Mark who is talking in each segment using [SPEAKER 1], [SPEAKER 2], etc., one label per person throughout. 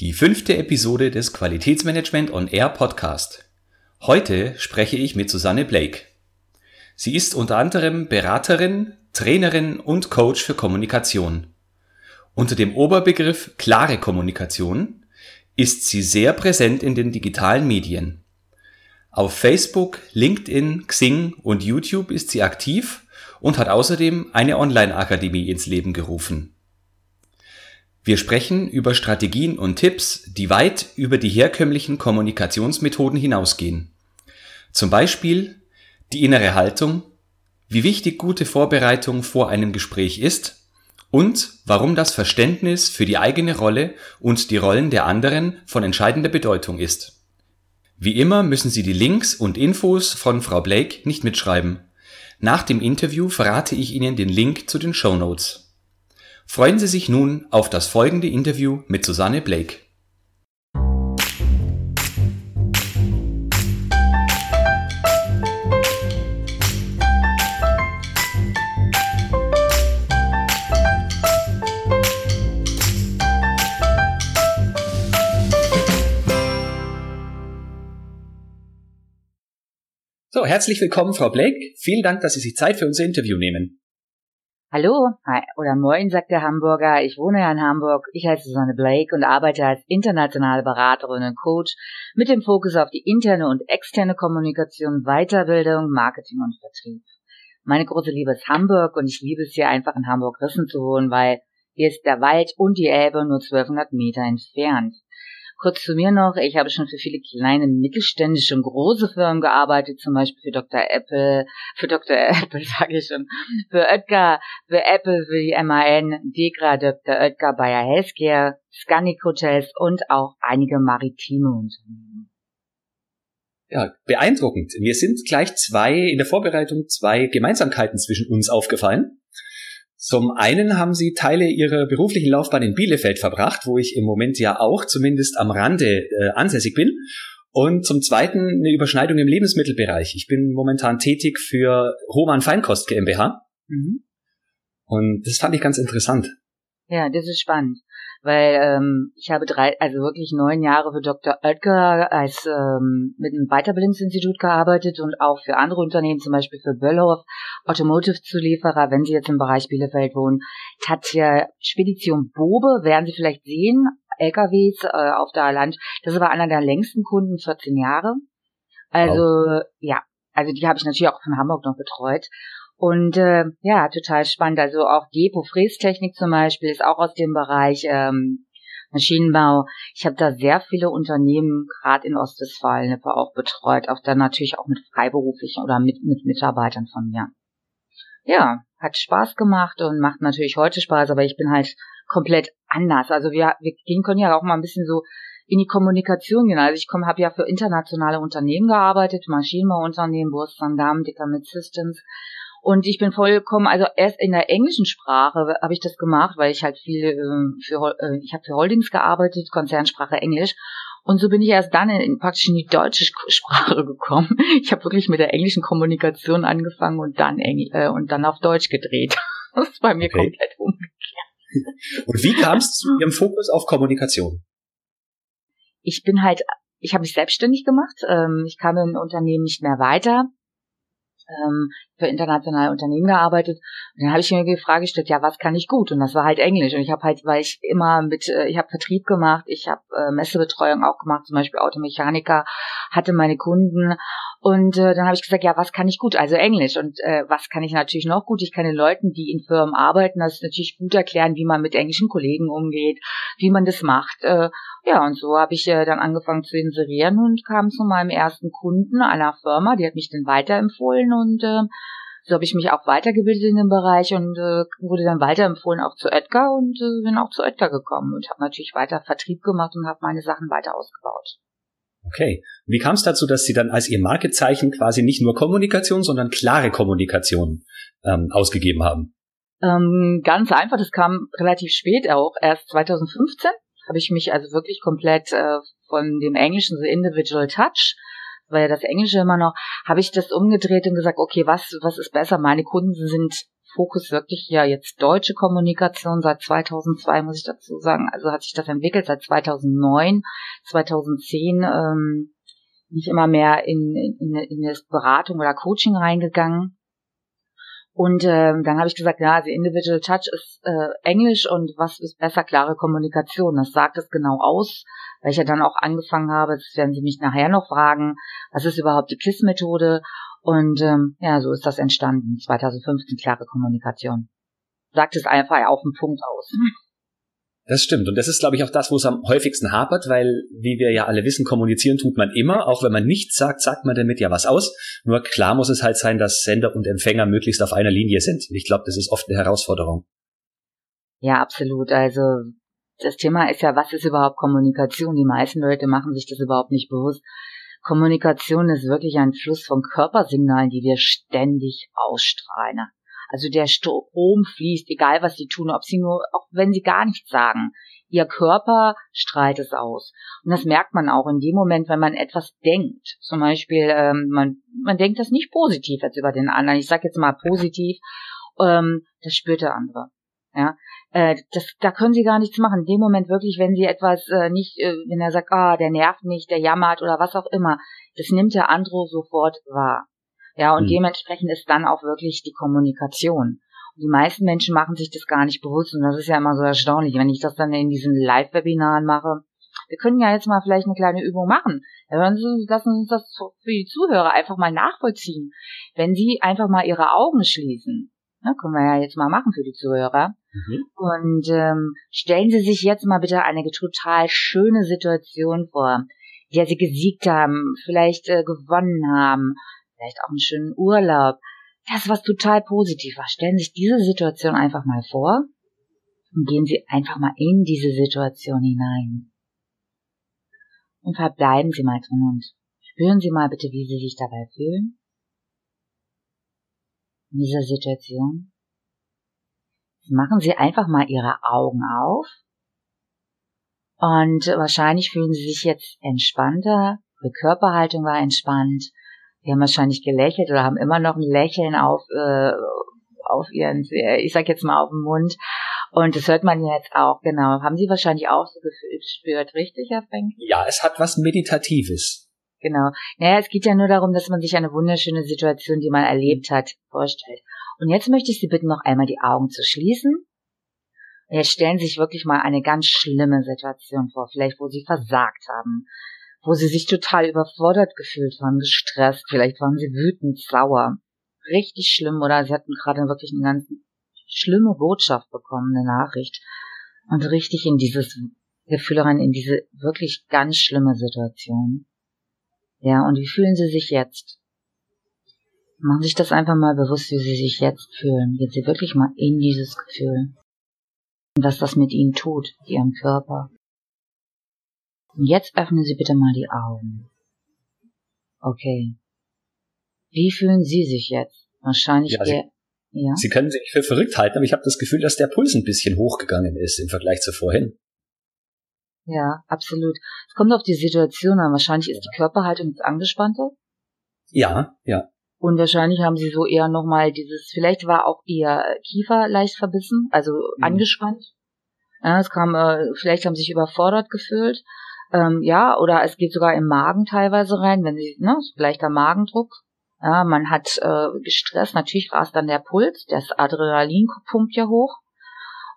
[SPEAKER 1] Die fünfte Episode des Qualitätsmanagement on Air Podcast. Heute spreche ich mit Susanne Blake. Sie ist unter anderem Beraterin, Trainerin und Coach für Kommunikation. Unter dem Oberbegriff klare Kommunikation ist sie sehr präsent in den digitalen Medien. Auf Facebook, LinkedIn, Xing und YouTube ist sie aktiv und hat außerdem eine Online-Akademie ins Leben gerufen. Wir sprechen über Strategien und Tipps, die weit über die herkömmlichen Kommunikationsmethoden hinausgehen. Zum Beispiel die innere Haltung, wie wichtig gute Vorbereitung vor einem Gespräch ist und warum das Verständnis für die eigene Rolle und die Rollen der anderen von entscheidender Bedeutung ist. Wie immer müssen Sie die Links und Infos von Frau Blake nicht mitschreiben. Nach dem Interview verrate ich Ihnen den Link zu den Show Notes. Freuen Sie sich nun auf das folgende Interview mit Susanne Blake. So, herzlich willkommen, Frau Blake. Vielen Dank, dass Sie sich Zeit für unser Interview nehmen.
[SPEAKER 2] Hallo oder Moin, sagt der Hamburger. Ich wohne ja in Hamburg. Ich heiße Susanne Blake und arbeite als internationale Beraterin und Coach mit dem Fokus auf die interne und externe Kommunikation, Weiterbildung, Marketing und Vertrieb. Meine große Liebe ist Hamburg und ich liebe es hier einfach in Hamburg-Rissen zu wohnen, weil hier ist der Wald und die Elbe nur 1200 Meter entfernt. Kurz zu mir noch, ich habe schon für viele kleine, mittelständische und große Firmen gearbeitet, zum Beispiel für Dr. Apple, für Dr. Apple sage ich schon, für Oetker, für Apple, für die MAN, Degra, Dr. Oetker, Bayer Healthcare, Scannic Hotels und auch einige maritime Unternehmen.
[SPEAKER 1] Ja, beeindruckend. Mir sind gleich zwei, in der Vorbereitung zwei Gemeinsamkeiten zwischen uns aufgefallen. Zum einen haben sie Teile ihrer beruflichen Laufbahn in Bielefeld verbracht, wo ich im Moment ja auch zumindest am Rande äh, ansässig bin. Und zum zweiten eine Überschneidung im Lebensmittelbereich. Ich bin momentan tätig für Roman Feinkost GmbH. Mhm. Und das fand ich ganz interessant.
[SPEAKER 2] Ja, das ist spannend weil ähm, ich habe drei, also wirklich neun Jahre für Dr. Oetker als ähm, mit einem Weiterbildungsinstitut gearbeitet und auch für andere Unternehmen, zum Beispiel für Böllhoff, Automotive-Zulieferer, wenn Sie jetzt im Bereich Bielefeld wohnen. Tatja Spedition Bobe, werden Sie vielleicht sehen, LKWs äh, auf der Land. Das war einer der längsten Kunden, 14 Jahre. Also wow. ja, also die habe ich natürlich auch von Hamburg noch betreut. Und äh, ja, total spannend. Also auch Depo Frästechnik zum Beispiel ist auch aus dem Bereich ähm, Maschinenbau. Ich habe da sehr viele Unternehmen, gerade in Ostwestfalen, auch betreut. Auch dann natürlich auch mit freiberuflichen oder mit, mit Mitarbeitern von mir. Ja, hat Spaß gemacht und macht natürlich heute Spaß, aber ich bin halt komplett anders. Also wir, wir gehen können ja auch mal ein bisschen so in die Kommunikation gehen. Also ich komme, habe ja für internationale Unternehmen gearbeitet, Maschinenbauunternehmen, Burst Van Dicker mit Systems und ich bin vollkommen, also erst in der englischen Sprache habe ich das gemacht, weil ich halt viel äh, für, äh, ich habe für Holdings gearbeitet, Konzernsprache Englisch. Und so bin ich erst dann in, praktisch in die deutsche Sprache gekommen. Ich habe wirklich mit der englischen Kommunikation angefangen und dann Engl äh, und dann auf Deutsch gedreht. Das ist bei mir okay. komplett umgekehrt.
[SPEAKER 1] Und wie kam es zu Ihrem Fokus auf Kommunikation?
[SPEAKER 2] Ich bin halt, ich habe mich selbstständig gemacht. Ähm, ich kam im Unternehmen nicht mehr weiter ähm, für internationale Unternehmen gearbeitet. Und dann habe ich mir die Frage gestellt, ja, was kann ich gut? Und das war halt Englisch. Und ich habe halt, weil ich immer mit, äh, ich habe Vertrieb gemacht, ich habe äh, Messebetreuung auch gemacht, zum Beispiel Automechaniker, hatte meine Kunden. Und äh, dann habe ich gesagt, ja, was kann ich gut? Also Englisch. Und äh, was kann ich natürlich noch gut? Ich kann den Leuten, die in Firmen arbeiten, das natürlich gut erklären, wie man mit englischen Kollegen umgeht, wie man das macht. Äh, ja, und so habe ich äh, dann angefangen zu inserieren und kam zu meinem ersten Kunden einer Firma, die hat mich dann weiterempfohlen und äh, so habe ich mich auch weitergebildet in dem Bereich und äh, wurde dann weiterempfohlen auch zu Oetker und äh, bin auch zu Oetker gekommen und habe natürlich weiter Vertrieb gemacht und habe meine Sachen weiter ausgebaut.
[SPEAKER 1] Okay. Wie kam es dazu, dass Sie dann als Ihr Markezeichen quasi nicht nur Kommunikation, sondern klare Kommunikation ähm, ausgegeben haben?
[SPEAKER 2] Ähm, ganz einfach, das kam relativ spät auch, erst 2015 habe ich mich also wirklich komplett äh, von dem Englischen, so Individual Touch, weil ja das Englische immer noch, habe ich das umgedreht und gesagt, okay, was, was ist besser? Meine Kunden sind Fokus wirklich ja jetzt deutsche Kommunikation seit 2002, muss ich dazu sagen. Also hat sich das entwickelt seit 2009, 2010 ähm, bin ich immer mehr in, in, in das Beratung oder Coaching reingegangen. Und ähm, dann habe ich gesagt, ja, also Individual Touch ist äh, Englisch und was ist besser klare Kommunikation. Das sagt es genau aus, weil ich ja dann auch angefangen habe, das werden Sie mich nachher noch fragen, was ist überhaupt die KISS-Methode und ähm, ja, so ist das entstanden. 2015 klare Kommunikation. Sagt es einfach auf den Punkt aus.
[SPEAKER 1] Das stimmt. Und das ist, glaube ich, auch das, wo es am häufigsten hapert, weil, wie wir ja alle wissen, kommunizieren tut man immer. Auch wenn man nichts sagt, sagt man damit ja was aus. Nur klar muss es halt sein, dass Sender und Empfänger möglichst auf einer Linie sind. Und ich glaube, das ist oft eine Herausforderung.
[SPEAKER 2] Ja, absolut. Also, das Thema ist ja, was ist überhaupt Kommunikation? Die meisten Leute machen sich das überhaupt nicht bewusst. Kommunikation ist wirklich ein Fluss von Körpersignalen, die wir ständig ausstrahlen. Also der Strom fließt, egal was sie tun, ob sie nur, auch wenn sie gar nichts sagen. Ihr Körper strahlt es aus. Und das merkt man auch in dem Moment, wenn man etwas denkt. Zum Beispiel, ähm, man, man denkt das nicht positiv jetzt über den anderen. Ich sage jetzt mal positiv, ähm, das spürt der andere. Ja, äh, das, da können sie gar nichts machen. In dem Moment wirklich, wenn sie etwas äh, nicht, äh, wenn er sagt, ah, der nervt mich, der jammert oder was auch immer, das nimmt der andere sofort wahr. Ja, und mhm. dementsprechend ist dann auch wirklich die Kommunikation. Und die meisten Menschen machen sich das gar nicht bewusst und das ist ja immer so erstaunlich, wenn ich das dann in diesen Live-Webinaren mache. Wir können ja jetzt mal vielleicht eine kleine Übung machen. Lassen Sie uns das für die Zuhörer einfach mal nachvollziehen. Wenn Sie einfach mal Ihre Augen schließen Ne, können wir ja jetzt mal machen für die Zuhörer. Mhm. Und ähm, stellen Sie sich jetzt mal bitte eine total schöne Situation vor, in der Sie gesiegt haben, vielleicht äh, gewonnen haben, vielleicht auch einen schönen Urlaub. Das, was total positiv war. Stellen Sie sich diese Situation einfach mal vor und gehen Sie einfach mal in diese Situation hinein. Und verbleiben Sie mal drin und spüren Sie mal bitte, wie Sie sich dabei fühlen in dieser Situation? Machen Sie einfach mal Ihre Augen auf und wahrscheinlich fühlen Sie sich jetzt entspannter. Ihre Körperhaltung war entspannt. Sie haben wahrscheinlich gelächelt oder haben immer noch ein Lächeln auf, äh, auf Ihren, ich sag jetzt mal auf dem Mund. Und das hört man jetzt auch, genau. Haben Sie wahrscheinlich auch so gespürt, richtig, Herr Frenk?
[SPEAKER 1] Ja, es hat was Meditatives.
[SPEAKER 2] Genau. Naja, es geht ja nur darum, dass man sich eine wunderschöne Situation, die man erlebt hat, vorstellt. Und jetzt möchte ich Sie bitten, noch einmal die Augen zu schließen. Und jetzt stellen Sie sich wirklich mal eine ganz schlimme Situation vor, vielleicht wo Sie versagt haben, wo Sie sich total überfordert gefühlt haben, gestresst, vielleicht waren Sie wütend, sauer, richtig schlimm oder Sie hatten gerade wirklich eine ganz schlimme Botschaft bekommen, eine Nachricht und richtig in dieses Gefühl rein, in diese wirklich ganz schlimme Situation. Ja, und wie fühlen Sie sich jetzt? Machen Sie sich das einfach mal bewusst, wie Sie sich jetzt fühlen. Gehen Sie wirklich mal in dieses Gefühl. Und was das mit Ihnen tut, Ihrem Körper. Und jetzt öffnen Sie bitte mal die Augen. Okay. Wie fühlen Sie sich jetzt? Wahrscheinlich
[SPEAKER 1] ja, Sie, ja? Sie können sich für verrückt halten, aber ich habe das Gefühl, dass der Puls ein bisschen hochgegangen ist im Vergleich zu vorhin.
[SPEAKER 2] Ja, absolut. Es kommt auf die Situation an. Wahrscheinlich ist die Körperhaltung jetzt angespannter.
[SPEAKER 1] Ja, ja.
[SPEAKER 2] Und wahrscheinlich haben sie so eher nochmal dieses, vielleicht war auch ihr Kiefer leicht verbissen, also mhm. angespannt. Ja, es kam, äh, vielleicht haben sie sich überfordert gefühlt. Ähm, ja, oder es geht sogar im Magen teilweise rein, wenn sie, ne, leichter Magendruck. Ja, man hat äh, gestresst, natürlich rast dann der Puls, das Adrenalin pumpt ja hoch.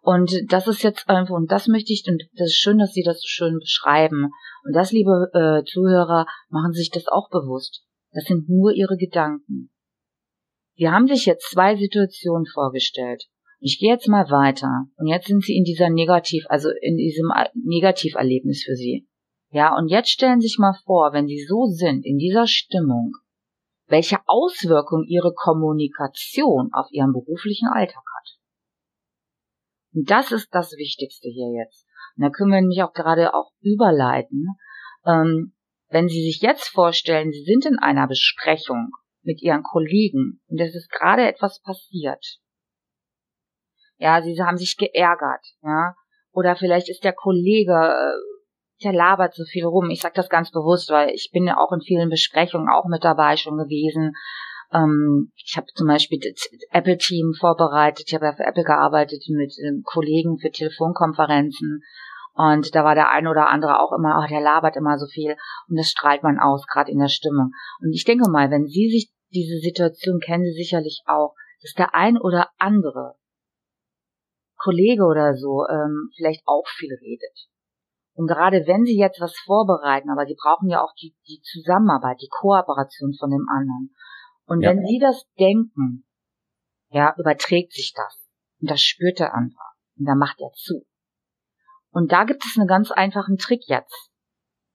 [SPEAKER 2] Und das ist jetzt einfach, und das möchte ich, und das ist schön, dass Sie das so schön beschreiben. Und das, liebe äh, Zuhörer, machen Sie sich das auch bewusst. Das sind nur Ihre Gedanken. Sie haben sich jetzt zwei Situationen vorgestellt. Ich gehe jetzt mal weiter. Und jetzt sind Sie in dieser Negativ, also in diesem Negativerlebnis für Sie. Ja, und jetzt stellen Sie sich mal vor, wenn Sie so sind, in dieser Stimmung, welche Auswirkung Ihre Kommunikation auf Ihren beruflichen Alltag hat. Und das ist das Wichtigste hier jetzt. Und da können wir nämlich auch gerade auch überleiten. Ähm, wenn Sie sich jetzt vorstellen, Sie sind in einer Besprechung mit Ihren Kollegen und es ist gerade etwas passiert. Ja, Sie haben sich geärgert, ja. Oder vielleicht ist der Kollege, äh, der labert so viel rum. Ich sage das ganz bewusst, weil ich bin ja auch in vielen Besprechungen auch mit dabei schon gewesen. Ähm, ich habe zum Beispiel das Apple-Team vorbereitet. Ich habe ja für Apple gearbeitet mit ähm, Kollegen für Telefonkonferenzen. Und da war der ein oder andere auch immer, oh, der labert immer so viel. Und das strahlt man aus, gerade in der Stimmung. Und ich denke mal, wenn Sie sich diese Situation kennen, Sie sicherlich auch, dass der ein oder andere Kollege oder so ähm, vielleicht auch viel redet. Und gerade wenn Sie jetzt was vorbereiten, aber Sie brauchen ja auch die, die Zusammenarbeit, die Kooperation von dem anderen. Und ja. wenn Sie das denken, ja, überträgt sich das. Und das spürt der andere. Und dann macht er zu. Und da gibt es einen ganz einfachen Trick jetzt.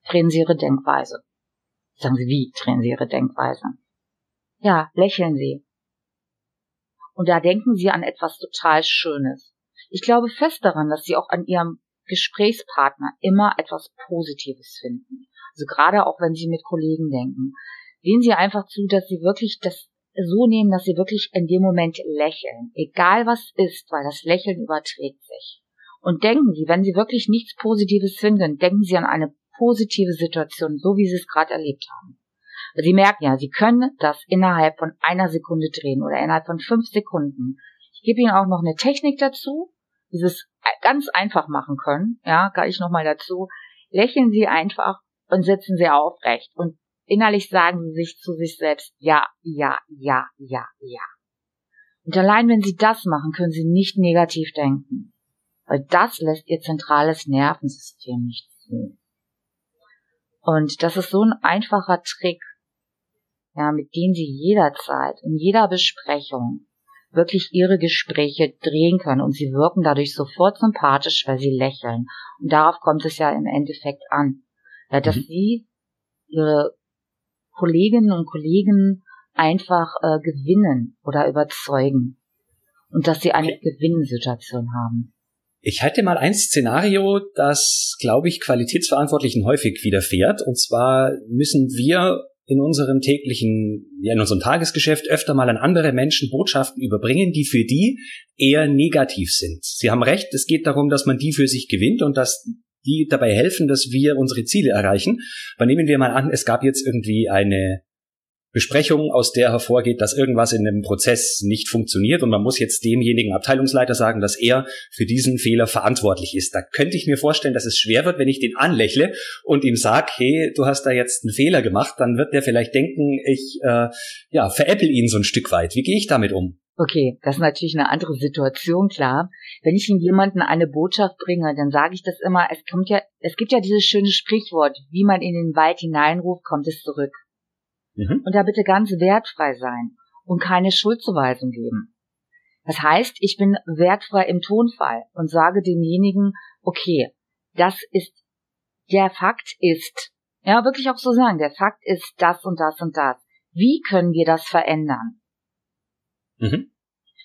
[SPEAKER 2] Drehen Sie Ihre Denkweise. Sagen Sie, wie drehen Sie Ihre Denkweise? Ja, lächeln Sie. Und da denken Sie an etwas total Schönes. Ich glaube fest daran, dass Sie auch an Ihrem Gesprächspartner immer etwas Positives finden. Also gerade auch wenn Sie mit Kollegen denken. Sehen Sie einfach zu, dass Sie wirklich das so nehmen, dass Sie wirklich in dem Moment lächeln. Egal was ist, weil das Lächeln überträgt sich. Und denken Sie, wenn Sie wirklich nichts Positives finden, denken Sie an eine positive Situation, so wie Sie es gerade erlebt haben. Sie merken ja, Sie können das innerhalb von einer Sekunde drehen oder innerhalb von fünf Sekunden. Ich gebe Ihnen auch noch eine Technik dazu, wie Sie es ganz einfach machen können. Ja, gar ich nochmal dazu. Lächeln Sie einfach und sitzen Sie aufrecht und innerlich sagen Sie sich zu sich selbst, ja, ja, ja, ja, ja. Und allein wenn Sie das machen, können Sie nicht negativ denken. Weil das lässt Ihr zentrales Nervensystem nicht zu. Und das ist so ein einfacher Trick, ja, mit dem Sie jederzeit, in jeder Besprechung, wirklich ihre Gespräche drehen können und sie wirken dadurch sofort sympathisch, weil sie lächeln. Und darauf kommt es ja im Endeffekt an. Ja, dass mhm. sie ihre Kolleginnen und Kollegen einfach äh, gewinnen oder überzeugen. Und dass sie eine okay. Gewinnsituation haben.
[SPEAKER 1] Ich halte mal ein Szenario, das, glaube ich, Qualitätsverantwortlichen häufig widerfährt. Und zwar müssen wir in unserem täglichen, ja, in unserem Tagesgeschäft öfter mal an andere Menschen Botschaften überbringen, die für die eher negativ sind. Sie haben recht, es geht darum, dass man die für sich gewinnt und dass die dabei helfen, dass wir unsere Ziele erreichen. Aber nehmen wir mal an, es gab jetzt irgendwie eine Besprechung, aus der hervorgeht, dass irgendwas in dem Prozess nicht funktioniert und man muss jetzt demjenigen Abteilungsleiter sagen, dass er für diesen Fehler verantwortlich ist. Da könnte ich mir vorstellen, dass es schwer wird, wenn ich den anlächle und ihm sage, hey, du hast da jetzt einen Fehler gemacht, dann wird der vielleicht denken, ich äh, ja, veräpple ihn so ein Stück weit. Wie gehe ich damit um?
[SPEAKER 2] Okay, das ist natürlich eine andere Situation, klar. Wenn ich in jemanden eine Botschaft bringe, dann sage ich das immer, es kommt ja, es gibt ja dieses schöne Sprichwort, wie man in den Wald hineinruft, kommt es zurück. Mhm. Und da bitte ganz wertfrei sein und keine Schuldzuweisung geben. Das heißt, ich bin wertfrei im Tonfall und sage demjenigen, okay, das ist, der Fakt ist, ja, wirklich auch so sagen, der Fakt ist das und das und das. Wie können wir das verändern? Mhm.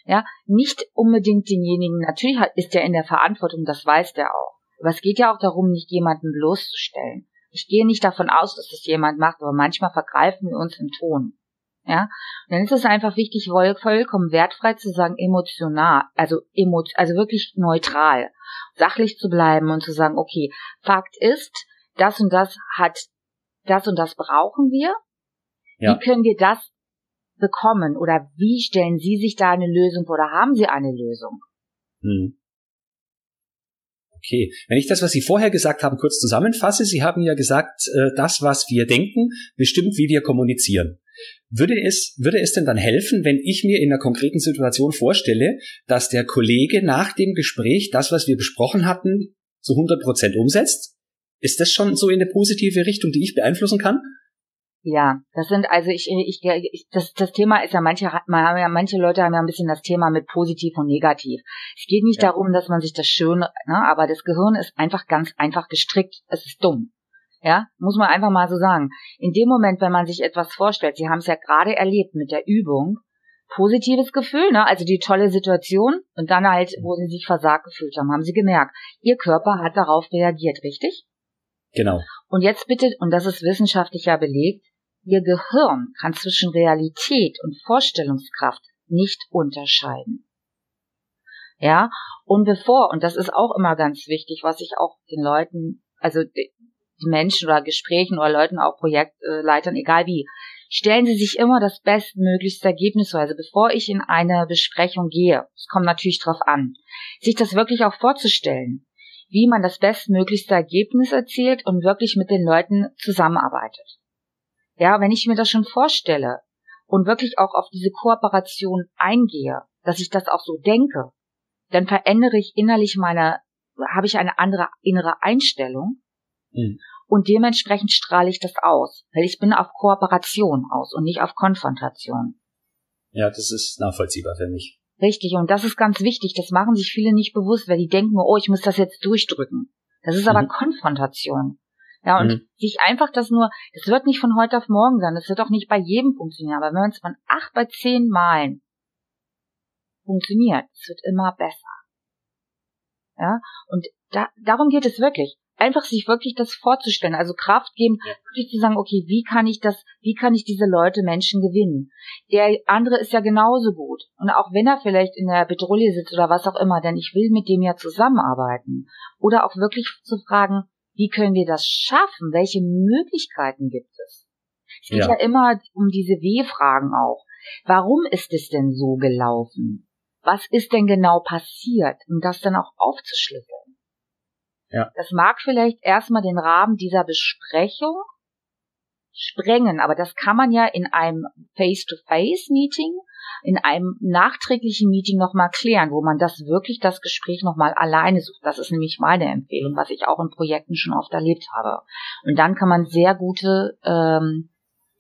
[SPEAKER 2] Ja, nicht unbedingt denjenigen, natürlich ist er in der Verantwortung, das weiß der auch. Aber es geht ja auch darum, nicht jemanden bloßzustellen. Ich gehe nicht davon aus, dass das jemand macht, aber manchmal vergreifen wir uns im Ton. Ja, und dann ist es einfach wichtig, vollkommen wertfrei zu sagen, emotional, also emo, also wirklich neutral, sachlich zu bleiben und zu sagen, okay, Fakt ist, das und das hat, das und das brauchen wir. Ja. Wie können wir das bekommen oder wie stellen Sie sich da eine Lösung vor oder haben Sie eine Lösung? Hm.
[SPEAKER 1] Okay, wenn ich das, was Sie vorher gesagt haben, kurz zusammenfasse, Sie haben ja gesagt, äh, das, was wir denken, bestimmt, wie wir kommunizieren. Würde es, würde es denn dann helfen, wenn ich mir in einer konkreten Situation vorstelle, dass der Kollege nach dem Gespräch das, was wir besprochen hatten, zu 100 Prozent umsetzt? Ist das schon so in eine positive Richtung, die ich beeinflussen kann?
[SPEAKER 2] Ja, das sind also ich ich, ich das das Thema ist ja manche man ja manche Leute haben ja ein bisschen das Thema mit positiv und negativ. Es geht nicht ja. darum, dass man sich das schön, ne, aber das Gehirn ist einfach ganz einfach gestrickt. Es ist dumm. Ja, muss man einfach mal so sagen. In dem Moment, wenn man sich etwas vorstellt, Sie haben es ja gerade erlebt mit der Übung, positives Gefühl, ne? Also die tolle Situation und dann halt, wo Sie sich versagt gefühlt haben, haben Sie gemerkt, Ihr Körper hat darauf reagiert, richtig?
[SPEAKER 1] Genau.
[SPEAKER 2] Und jetzt bitte, und das ist wissenschaftlich ja belegt, Ihr Gehirn kann zwischen Realität und Vorstellungskraft nicht unterscheiden. Ja, und bevor, und das ist auch immer ganz wichtig, was ich auch den Leuten, also die Menschen oder Gesprächen oder Leuten, auch Projektleitern, egal wie, stellen Sie sich immer das bestmöglichste Ergebnis vor. Also bevor ich in eine Besprechung gehe, es kommt natürlich drauf an, sich das wirklich auch vorzustellen, wie man das bestmöglichste Ergebnis erzielt und wirklich mit den Leuten zusammenarbeitet. Ja, wenn ich mir das schon vorstelle und wirklich auch auf diese Kooperation eingehe, dass ich das auch so denke, dann verändere ich innerlich meine, habe ich eine andere innere Einstellung mhm. und dementsprechend strahle ich das aus, weil ich bin auf Kooperation aus und nicht auf Konfrontation.
[SPEAKER 1] Ja, das ist nachvollziehbar für mich.
[SPEAKER 2] Richtig, und das ist ganz wichtig. Das machen sich viele nicht bewusst, weil die denken, oh, ich muss das jetzt durchdrücken. Das ist aber mhm. Konfrontation. Ja, und mhm. sich einfach das nur, das wird nicht von heute auf morgen sein, das wird auch nicht bei jedem funktionieren, aber wenn man es von acht bei zehn Malen funktioniert, es wird immer besser. Ja, und da, darum geht es wirklich einfach sich wirklich das vorzustellen, also Kraft geben, wirklich zu sagen, okay, wie kann ich das, wie kann ich diese Leute, Menschen gewinnen? Der andere ist ja genauso gut. Und auch wenn er vielleicht in der Petrouille sitzt oder was auch immer, denn ich will mit dem ja zusammenarbeiten. Oder auch wirklich zu fragen, wie können wir das schaffen? Welche Möglichkeiten gibt es? Es geht ja, ja immer um diese W-Fragen auch. Warum ist es denn so gelaufen? Was ist denn genau passiert? Um das dann auch aufzuschlüsseln. Ja. Das mag vielleicht erstmal den Rahmen dieser Besprechung sprengen, aber das kann man ja in einem Face-to-Face-Meeting, in einem nachträglichen Meeting nochmal klären, wo man das wirklich, das Gespräch nochmal alleine sucht. Das ist nämlich meine Empfehlung, was ich auch in Projekten schon oft erlebt habe. Und dann kann man sehr gute ähm,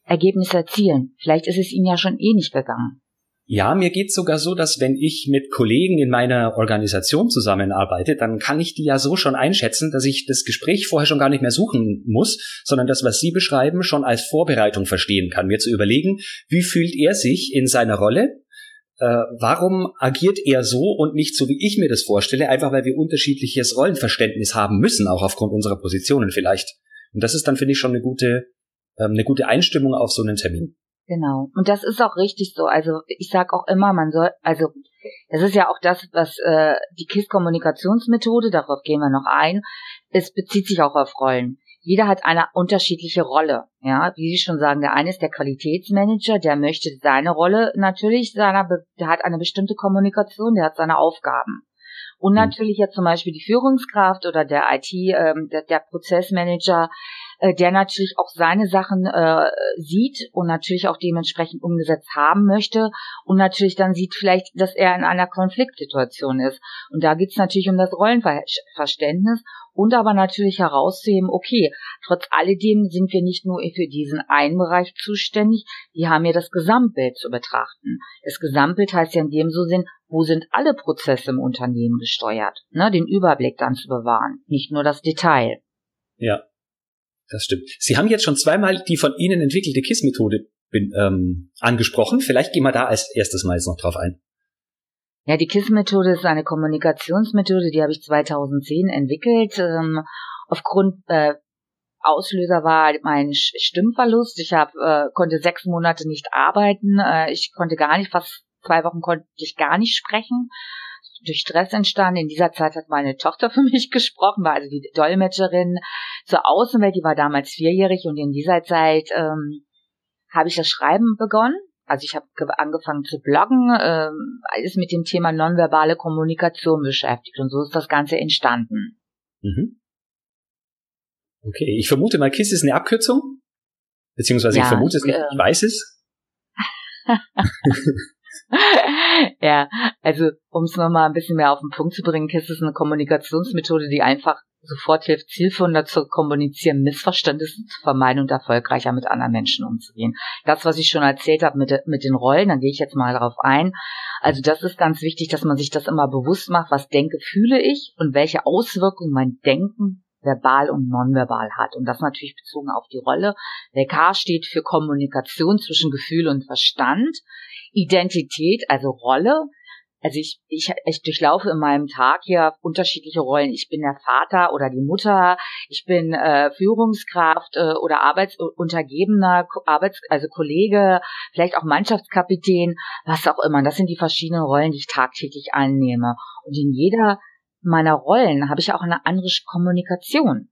[SPEAKER 2] Ergebnisse erzielen. Vielleicht ist es Ihnen ja schon eh nicht gegangen.
[SPEAKER 1] Ja, mir geht's sogar so, dass wenn ich mit Kollegen in meiner Organisation zusammenarbeite, dann kann ich die ja so schon einschätzen, dass ich das Gespräch vorher schon gar nicht mehr suchen muss, sondern das, was Sie beschreiben, schon als Vorbereitung verstehen kann. Mir zu überlegen, wie fühlt er sich in seiner Rolle? Äh, warum agiert er so und nicht so, wie ich mir das vorstelle? Einfach weil wir unterschiedliches Rollenverständnis haben müssen, auch aufgrund unserer Positionen vielleicht. Und das ist dann, finde ich, schon eine gute, äh, eine gute Einstimmung auf so einen Termin.
[SPEAKER 2] Genau. Und das ist auch richtig so. Also ich sage auch immer, man soll, also das ist ja auch das, was äh, die KISS-Kommunikationsmethode, darauf gehen wir noch ein, es bezieht sich auch auf Rollen. Jeder hat eine unterschiedliche Rolle. Ja, wie Sie schon sagen, der eine ist der Qualitätsmanager, der möchte seine Rolle natürlich, seiner, der hat eine bestimmte Kommunikation, der hat seine Aufgaben. Und mhm. natürlich jetzt zum Beispiel die Führungskraft oder der IT, ähm, der, der Prozessmanager, äh, der natürlich auch seine Sachen äh, sieht und natürlich auch dementsprechend umgesetzt haben möchte und natürlich dann sieht vielleicht, dass er in einer Konfliktsituation ist. Und da geht es natürlich um das Rollenverständnis und aber natürlich herauszuheben, okay, trotz alledem sind wir nicht nur für diesen einen Bereich zuständig, wir haben ja das Gesamtbild zu betrachten. Das Gesamtbild heißt ja in dem so Sinn, wo sind alle Prozesse im Unternehmen gesteuert, ne, den Überblick dann zu bewahren, nicht nur das Detail.
[SPEAKER 1] Ja, das stimmt. Sie haben jetzt schon zweimal die von Ihnen entwickelte KISS-Methode ähm, angesprochen. Vielleicht gehen wir da als erstes Mal jetzt noch drauf ein.
[SPEAKER 2] Ja, die KISS-Methode ist eine Kommunikationsmethode, die habe ich 2010 entwickelt. Ähm, aufgrund äh, Auslöser war mein Stimmverlust. Ich hab, äh, konnte sechs Monate nicht arbeiten. Äh, ich konnte gar nicht, fast zwei Wochen konnte ich gar nicht sprechen durch Stress entstanden. In dieser Zeit hat meine Tochter für mich gesprochen, war also die Dolmetscherin zur Außenwelt, die war damals vierjährig und in dieser Zeit ähm, habe ich das Schreiben begonnen. Also ich habe angefangen zu bloggen, ähm, alles mit dem Thema nonverbale Kommunikation beschäftigt und so ist das Ganze entstanden. Mhm.
[SPEAKER 1] Okay, ich vermute mal, KISS ist eine Abkürzung, beziehungsweise ja, ich vermute es nicht, ich weiß es.
[SPEAKER 2] ja, also um es nochmal ein bisschen mehr auf den Punkt zu bringen, KISS ist eine Kommunikationsmethode, die einfach sofort hilft, zielführender zu kommunizieren, Missverständnisse zu vermeiden und erfolgreicher mit anderen Menschen umzugehen. Das, was ich schon erzählt habe mit, mit den Rollen, dann gehe ich jetzt mal darauf ein. Also das ist ganz wichtig, dass man sich das immer bewusst macht, was denke, fühle ich und welche Auswirkungen mein Denken verbal und nonverbal hat. Und das natürlich bezogen auf die Rolle. Der K steht für Kommunikation zwischen Gefühl und Verstand. Identität, also Rolle. Also ich, ich, ich durchlaufe in meinem Tag hier unterschiedliche Rollen. Ich bin der Vater oder die Mutter, ich bin äh, Führungskraft äh, oder Arbeitsuntergebener, Arbeits, also Kollege, vielleicht auch Mannschaftskapitän, was auch immer. Das sind die verschiedenen Rollen, die ich tagtäglich annehme. Und in jeder meiner Rollen habe ich auch eine andere Kommunikation.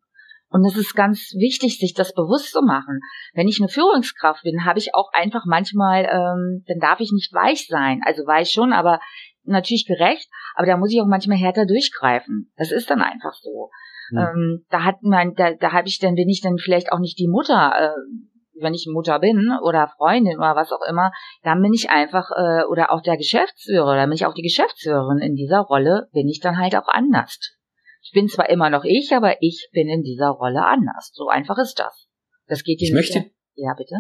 [SPEAKER 2] Und es ist ganz wichtig, sich das bewusst zu machen. Wenn ich eine Führungskraft bin, habe ich auch einfach manchmal, ähm, dann darf ich nicht weich sein. Also weich schon, aber natürlich gerecht, aber da muss ich auch manchmal härter durchgreifen. Das ist dann einfach so. Mhm. Ähm, da hat man, da, da habe ich dann, bin ich dann vielleicht auch nicht die Mutter, äh, wenn ich Mutter bin oder Freundin oder was auch immer, dann bin ich einfach, äh, oder auch der Geschäftsführer, oder bin ich auch die Geschäftsführerin in dieser Rolle, bin ich dann halt auch anders. Ich bin zwar immer noch ich, aber ich bin in dieser Rolle anders. So einfach ist das. Das geht
[SPEAKER 1] ich möchte,
[SPEAKER 2] ja, bitte.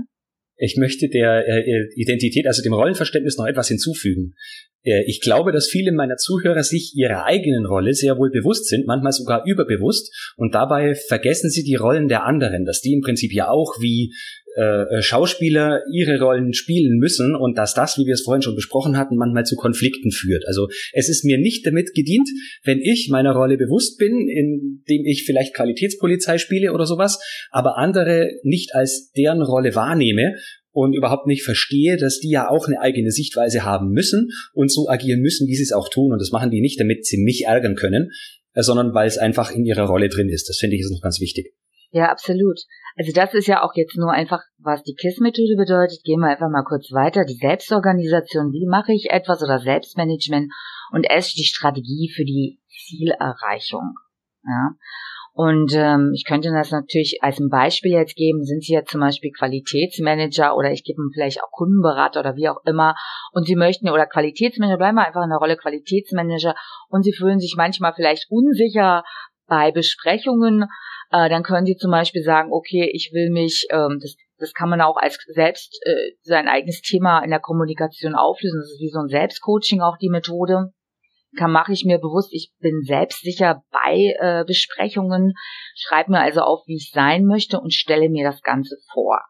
[SPEAKER 1] Ich möchte der äh, Identität, also dem Rollenverständnis noch etwas hinzufügen. Äh, ich glaube, dass viele meiner Zuhörer sich ihrer eigenen Rolle sehr wohl bewusst sind, manchmal sogar überbewusst, und dabei vergessen sie die Rollen der anderen, dass die im Prinzip ja auch wie äh, Schauspieler ihre Rollen spielen müssen und dass das, wie wir es vorhin schon besprochen hatten, manchmal zu Konflikten führt. Also es ist mir nicht damit gedient, wenn ich meiner Rolle bewusst bin, indem ich vielleicht Qualitätspolizei spiele oder sowas, aber andere nicht als deren Rolle wahrnehme und überhaupt nicht verstehe, dass die ja auch eine eigene Sichtweise haben müssen und so agieren müssen, wie sie es auch tun. Und das machen die nicht, damit sie mich ärgern können, äh, sondern weil es einfach in ihrer Rolle drin ist. Das finde ich ist noch ganz wichtig.
[SPEAKER 2] Ja, absolut. Also das ist ja auch jetzt nur einfach, was die KISS-Methode bedeutet. Gehen wir einfach mal kurz weiter. Die Selbstorganisation, wie mache ich etwas oder Selbstmanagement und S, die Strategie für die Zielerreichung. Ja. Und ähm, ich könnte das natürlich als ein Beispiel jetzt geben, sind Sie jetzt zum Beispiel Qualitätsmanager oder ich gebe Ihnen vielleicht auch Kundenberater oder wie auch immer und Sie möchten oder Qualitätsmanager, bleiben wir einfach in der Rolle Qualitätsmanager und Sie fühlen sich manchmal vielleicht unsicher bei Besprechungen, äh, dann können Sie zum Beispiel sagen, okay, ich will mich, ähm, das, das kann man auch als selbst äh, sein eigenes Thema in der Kommunikation auflösen. Das ist wie so ein Selbstcoaching auch die Methode. Kann mache ich mir bewusst, ich bin selbstsicher bei äh, Besprechungen, schreibe mir also auf, wie ich sein möchte und stelle mir das Ganze vor.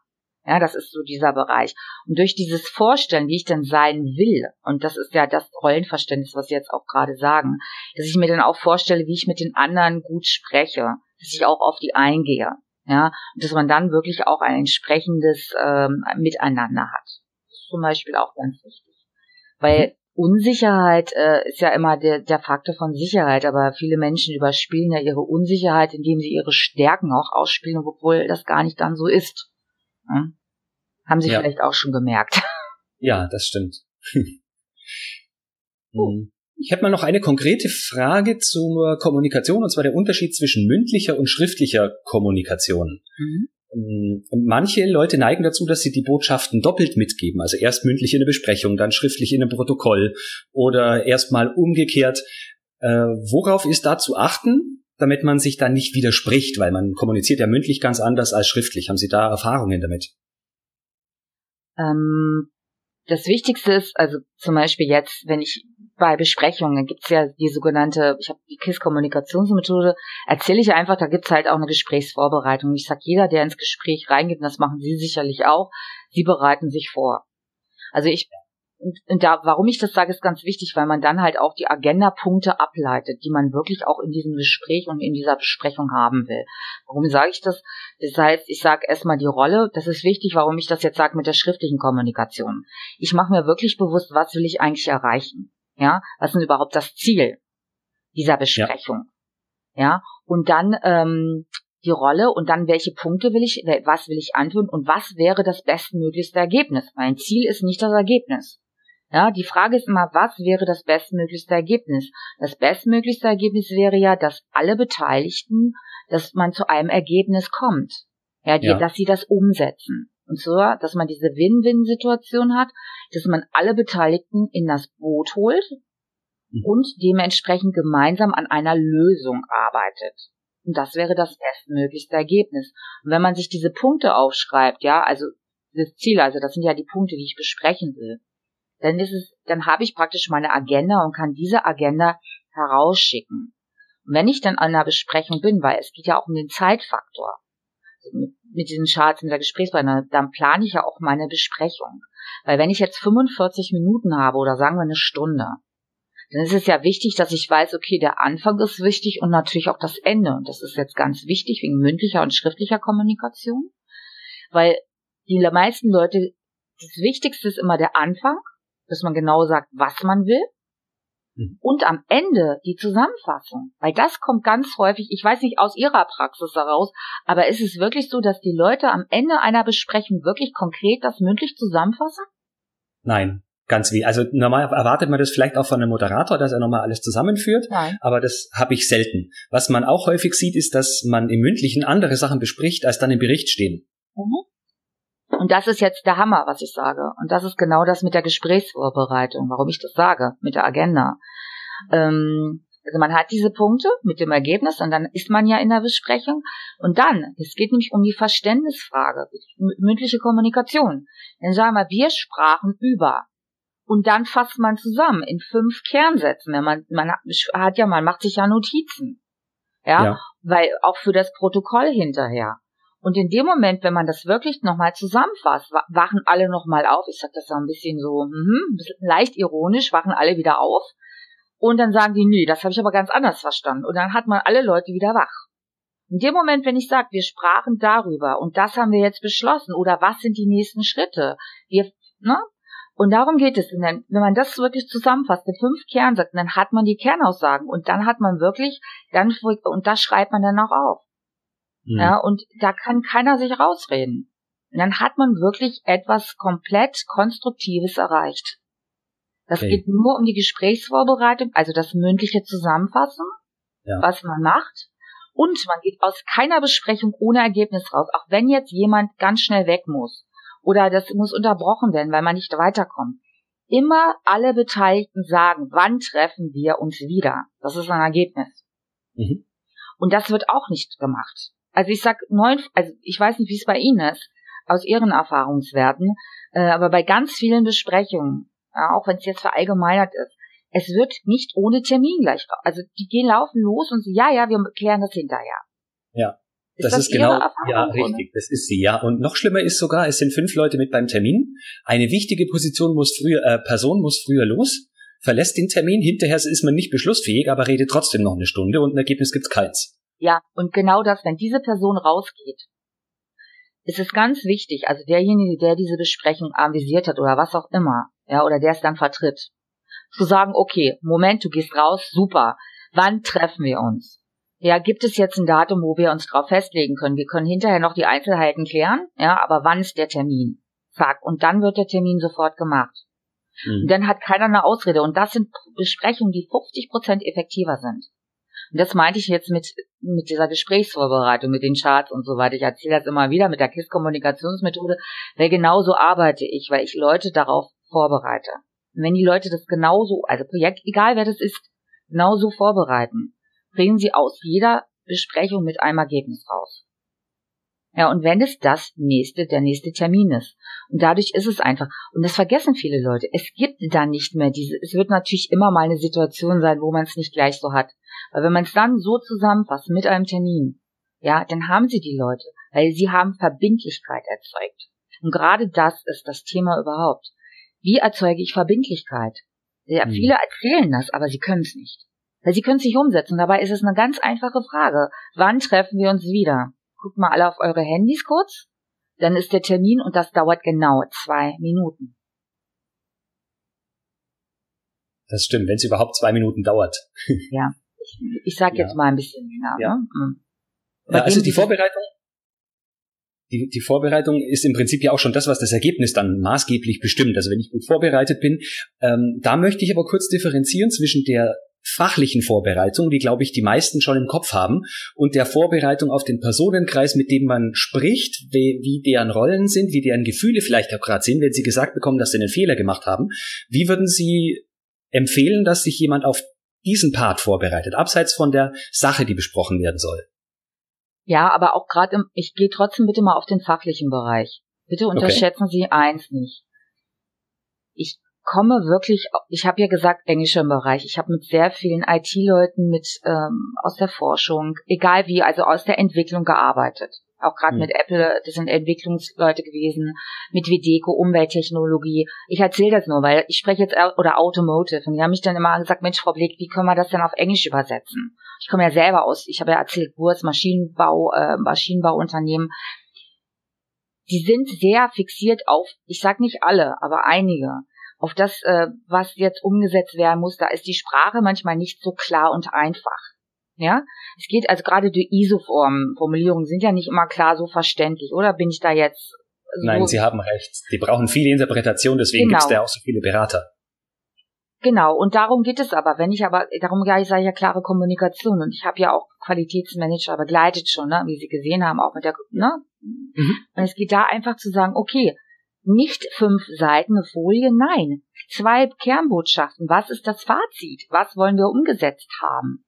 [SPEAKER 2] Ja, das ist so dieser Bereich. Und durch dieses Vorstellen, wie ich denn sein will, und das ist ja das Rollenverständnis, was Sie jetzt auch gerade sagen, dass ich mir dann auch vorstelle, wie ich mit den anderen gut spreche, dass ich auch auf die eingehe. Ja, und dass man dann wirklich auch ein entsprechendes ähm, Miteinander hat. Das ist zum Beispiel auch ganz wichtig. Weil. Unsicherheit äh, ist ja immer der, der Faktor von Sicherheit, aber viele Menschen überspielen ja ihre Unsicherheit, indem sie ihre Stärken auch ausspielen, obwohl das gar nicht dann so ist. Hm? Haben Sie ja. vielleicht auch schon gemerkt.
[SPEAKER 1] Ja, das stimmt. oh. Ich hätte mal noch eine konkrete Frage zur Kommunikation, und zwar der Unterschied zwischen mündlicher und schriftlicher Kommunikation. Mhm. Ähm, manche Leute neigen dazu, dass sie die Botschaften doppelt mitgeben, also erst mündlich in der Besprechung, dann schriftlich in einem Protokoll oder erstmal umgekehrt. Äh, worauf ist da zu achten, damit man sich dann nicht widerspricht, weil man kommuniziert ja mündlich ganz anders als schriftlich. Haben Sie da Erfahrungen damit?
[SPEAKER 2] Ähm, das Wichtigste ist, also zum Beispiel jetzt, wenn ich bei Besprechungen gibt's ja die sogenannte, ich habe die KISS-Kommunikationsmethode, erzähle ich einfach, da gibt's halt auch eine Gesprächsvorbereitung. Ich sag jeder, der ins Gespräch reingeht, und das machen Sie sicherlich auch, Sie bereiten sich vor. Also ich und, und da, warum ich das sage, ist ganz wichtig, weil man dann halt auch die Agenda-Punkte ableitet, die man wirklich auch in diesem Gespräch und in dieser Besprechung haben will. Warum sage ich das? Das heißt, ich sage erstmal die Rolle. Das ist wichtig, warum ich das jetzt sage mit der schriftlichen Kommunikation. Ich mache mir wirklich bewusst, was will ich eigentlich erreichen? Ja, was ist überhaupt das Ziel dieser Besprechung? Ja, ja? und dann ähm, die Rolle und dann welche Punkte will ich, was will ich antun und was wäre das bestmöglichste Ergebnis? Mein Ziel ist nicht das Ergebnis. Ja, die Frage ist immer, was wäre das bestmöglichste Ergebnis? Das bestmöglichste Ergebnis wäre ja, dass alle Beteiligten, dass man zu einem Ergebnis kommt. Ja, die, ja. dass sie das umsetzen. Und zwar, dass man diese Win-Win-Situation hat, dass man alle Beteiligten in das Boot holt mhm. und dementsprechend gemeinsam an einer Lösung arbeitet. Und das wäre das bestmöglichste Ergebnis. Und wenn man sich diese Punkte aufschreibt, ja, also das Ziel, also das sind ja die Punkte, die ich besprechen will, dann ist es, dann habe ich praktisch meine Agenda und kann diese Agenda herausschicken. Und wenn ich dann an einer Besprechung bin, weil es geht ja auch um den Zeitfaktor, also mit, mit diesen Charts in der Gesprächspartner, dann plane ich ja auch meine Besprechung. Weil wenn ich jetzt 45 Minuten habe oder sagen wir eine Stunde, dann ist es ja wichtig, dass ich weiß, okay, der Anfang ist wichtig und natürlich auch das Ende. Und das ist jetzt ganz wichtig wegen mündlicher und schriftlicher Kommunikation. Weil die meisten Leute, das Wichtigste ist immer der Anfang dass man genau sagt, was man will. Mhm. Und am Ende die Zusammenfassung. Weil das kommt ganz häufig, ich weiß nicht aus Ihrer Praxis heraus, aber ist es wirklich so, dass die Leute am Ende einer Besprechung wirklich konkret das mündlich zusammenfassen?
[SPEAKER 1] Nein, ganz wie. Also normal erwartet man das vielleicht auch von einem Moderator, dass er nochmal alles zusammenführt, Nein. aber das habe ich selten. Was man auch häufig sieht, ist, dass man im mündlichen andere Sachen bespricht, als dann im Bericht stehen. Mhm.
[SPEAKER 2] Und das ist jetzt der Hammer, was ich sage. Und das ist genau das mit der Gesprächsvorbereitung, warum ich das sage, mit der Agenda. Ähm, also man hat diese Punkte mit dem Ergebnis und dann ist man ja in der Besprechung. Und dann, es geht nämlich um die Verständnisfrage, mündliche Kommunikation. Dann sagen wir, wir sprachen über. Und dann fasst man zusammen in fünf Kernsätzen. Man, man hat ja, man macht sich ja Notizen. Ja, ja. weil auch für das Protokoll hinterher. Und in dem Moment, wenn man das wirklich nochmal zusammenfasst, wachen alle nochmal auf. Ich sag das so ein bisschen so, bisschen leicht ironisch, wachen alle wieder auf. Und dann sagen die, nee, das habe ich aber ganz anders verstanden. Und dann hat man alle Leute wieder wach. In dem Moment, wenn ich sage, wir sprachen darüber und das haben wir jetzt beschlossen oder was sind die nächsten Schritte, wir, ne? Und darum geht es. Wenn man das wirklich zusammenfasst, die fünf Kernsätze, dann hat man die Kernaussagen und dann hat man wirklich, dann, und das schreibt man dann auch auf. Mhm. Ja, und da kann keiner sich rausreden. Und dann hat man wirklich etwas komplett Konstruktives erreicht. Das okay. geht nur um die Gesprächsvorbereitung, also das mündliche Zusammenfassen, ja. was man macht. Und man geht aus keiner Besprechung ohne Ergebnis raus, auch wenn jetzt jemand ganz schnell weg muss oder das muss unterbrochen werden, weil man nicht weiterkommt. Immer alle Beteiligten sagen, wann treffen wir uns wieder. Das ist ein Ergebnis. Mhm. Und das wird auch nicht gemacht. Also ich sag neun, also ich weiß nicht, wie es bei Ihnen ist, aus Ihren Erfahrungswerten, äh, aber bei ganz vielen Besprechungen, ja, auch wenn es jetzt verallgemeinert ist, es wird nicht ohne Termin gleich, also die gehen laufen los und sie, ja, ja, wir klären das hinterher.
[SPEAKER 1] Ja. Ist das, das ist genau, ja, richtig, das ist sie, ja. Und noch schlimmer ist sogar, es sind fünf Leute mit beim Termin. Eine wichtige Position muss früher, äh, Person muss früher los, verlässt den Termin, hinterher ist man nicht beschlussfähig, aber redet trotzdem noch eine Stunde und ein Ergebnis gibt's keins.
[SPEAKER 2] Ja, und genau das, wenn diese Person rausgeht, ist es ganz wichtig, also derjenige, der diese Besprechung avisiert hat oder was auch immer, ja, oder der es dann vertritt, zu sagen, okay, Moment, du gehst raus, super. Wann treffen wir uns? Ja, gibt es jetzt ein Datum, wo wir uns drauf festlegen können? Wir können hinterher noch die Einzelheiten klären, ja, aber wann ist der Termin? Zack. Und dann wird der Termin sofort gemacht. Mhm. Und dann hat keiner eine Ausrede. Und das sind Besprechungen, die 50 Prozent effektiver sind. Und das meinte ich jetzt mit, mit dieser Gesprächsvorbereitung, mit den Charts und so weiter. Ich erzähle das immer wieder mit der KISS-Kommunikationsmethode, weil genauso arbeite ich, weil ich Leute darauf vorbereite. Und wenn die Leute das genauso, also Projekt, egal wer das ist, genauso vorbereiten, bringen sie aus jeder Besprechung mit einem Ergebnis raus. Ja, und wenn es das nächste, der nächste Termin ist. Und dadurch ist es einfach, und das vergessen viele Leute, es gibt da nicht mehr diese, es wird natürlich immer mal eine Situation sein, wo man es nicht gleich so hat. Aber wenn man es dann so zusammenfasst mit einem Termin, ja, dann haben sie die Leute, weil sie haben Verbindlichkeit erzeugt. Und gerade das ist das Thema überhaupt. Wie erzeuge ich Verbindlichkeit? Ja, hm. Viele erzählen das, aber sie können es nicht. Weil sie können es nicht umsetzen. Dabei ist es eine ganz einfache Frage. Wann treffen wir uns wieder? Guckt mal alle auf eure Handys kurz. Dann ist der Termin und das dauert genau zwei Minuten.
[SPEAKER 1] Das stimmt, wenn es überhaupt zwei Minuten dauert.
[SPEAKER 2] Ja, ich, ich sage jetzt ja. mal ein bisschen länger. Ja. Ne?
[SPEAKER 1] Mhm. ja also die Vorbereitung, die, die Vorbereitung ist im Prinzip ja auch schon das, was das Ergebnis dann maßgeblich bestimmt. Also wenn ich gut vorbereitet bin, ähm, da möchte ich aber kurz differenzieren zwischen der fachlichen Vorbereitung, die, glaube ich, die meisten schon im Kopf haben, und der Vorbereitung auf den Personenkreis, mit dem man spricht, wie, wie deren Rollen sind, wie deren Gefühle vielleicht auch gerade sind, wenn sie gesagt bekommen, dass sie einen Fehler gemacht haben. Wie würden Sie empfehlen, dass sich jemand auf diesen Part vorbereitet, abseits von der Sache, die besprochen werden soll?
[SPEAKER 2] Ja, aber auch gerade, ich gehe trotzdem bitte mal auf den fachlichen Bereich. Bitte unterschätzen okay. Sie eins nicht. Ich komme wirklich, ich habe ja gesagt, englischer Bereich. Ich habe mit sehr vielen IT-Leuten mit ähm, aus der Forschung, egal wie, also aus der Entwicklung gearbeitet. Auch gerade mhm. mit Apple, das sind Entwicklungsleute gewesen, mit Videco, Umwelttechnologie. Ich erzähle das nur, weil ich spreche jetzt oder Automotive und die haben mich dann immer gesagt, Mensch, Frau Blick, wie können wir das denn auf Englisch übersetzen? Ich komme ja selber aus, ich habe ja erzählt, Wurz, Maschinenbau, äh, Maschinenbauunternehmen. Die sind sehr fixiert auf, ich sag nicht alle, aber einige, auf das, äh, was jetzt umgesetzt werden muss, da ist die Sprache manchmal nicht so klar und einfach. Ja, es geht also gerade die ISO-Formulierungen sind ja nicht immer klar so verständlich, oder bin ich da jetzt?
[SPEAKER 1] So Nein, Sie haben recht. Die brauchen viele Interpretationen, deswegen genau. gibt es da auch so viele Berater.
[SPEAKER 2] Genau, und darum geht es aber. Wenn ich aber, darum ja, ich sage ja klare Kommunikation und ich habe ja auch Qualitätsmanager begleitet schon, ne, wie Sie gesehen haben, auch mit der, ne? Mhm. Und es geht da einfach zu sagen, okay, nicht fünf Seiten Folie, nein, zwei Kernbotschaften. Was ist das Fazit? Was wollen wir umgesetzt haben?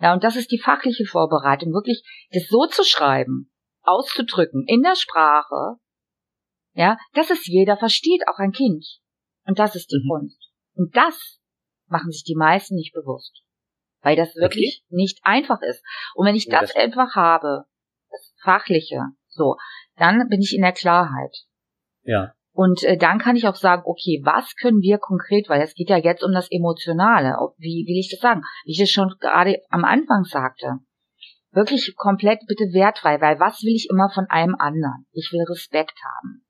[SPEAKER 2] Ja, und das ist die fachliche Vorbereitung, wirklich das so zu schreiben, auszudrücken in der Sprache, ja, dass es jeder versteht, auch ein Kind. Und das ist die mhm. Kunst. Und das machen sich die meisten nicht bewusst. Weil das wirklich okay. nicht einfach ist. Und wenn ich ja, das, das einfach habe, das Fachliche, so, dann bin ich in der Klarheit.
[SPEAKER 1] Ja.
[SPEAKER 2] Und äh, dann kann ich auch sagen, okay, was können wir konkret, weil es geht ja jetzt um das Emotionale. Wie will ich das sagen? Wie ich es schon gerade am Anfang sagte. Wirklich komplett bitte wertfrei, weil was will ich immer von einem anderen? Ich will Respekt haben.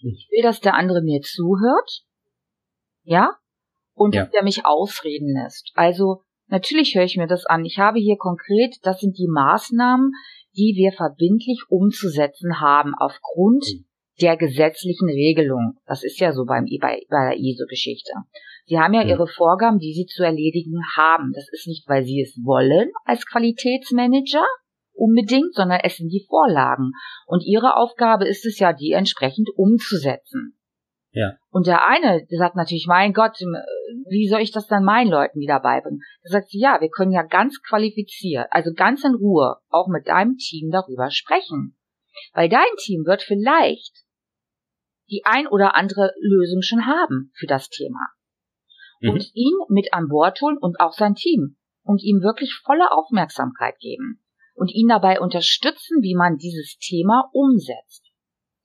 [SPEAKER 2] Hm. Ich will, dass der andere mir zuhört. Ja? Und ja. dass der mich ausreden lässt. Also, natürlich höre ich mir das an. Ich habe hier konkret, das sind die Maßnahmen, die wir verbindlich umzusetzen haben aufgrund mhm der gesetzlichen Regelung. Das ist ja so beim, bei, bei der ISO-Geschichte. Sie haben ja mhm. ihre Vorgaben, die sie zu erledigen haben. Das ist nicht, weil sie es wollen als Qualitätsmanager unbedingt, sondern es sind die Vorlagen. Und ihre Aufgabe ist es ja, die entsprechend umzusetzen.
[SPEAKER 1] Ja.
[SPEAKER 2] Und der eine, der sagt natürlich, mein Gott, wie soll ich das dann meinen Leuten wieder beibringen? Da sagt sie, ja, wir können ja ganz qualifiziert, also ganz in Ruhe, auch mit deinem Team darüber sprechen. Weil dein Team wird vielleicht die ein oder andere Lösung schon haben für das Thema. Mhm. Und ihn mit an Bord holen und auch sein Team und ihm wirklich volle Aufmerksamkeit geben und ihn dabei unterstützen, wie man dieses Thema umsetzt.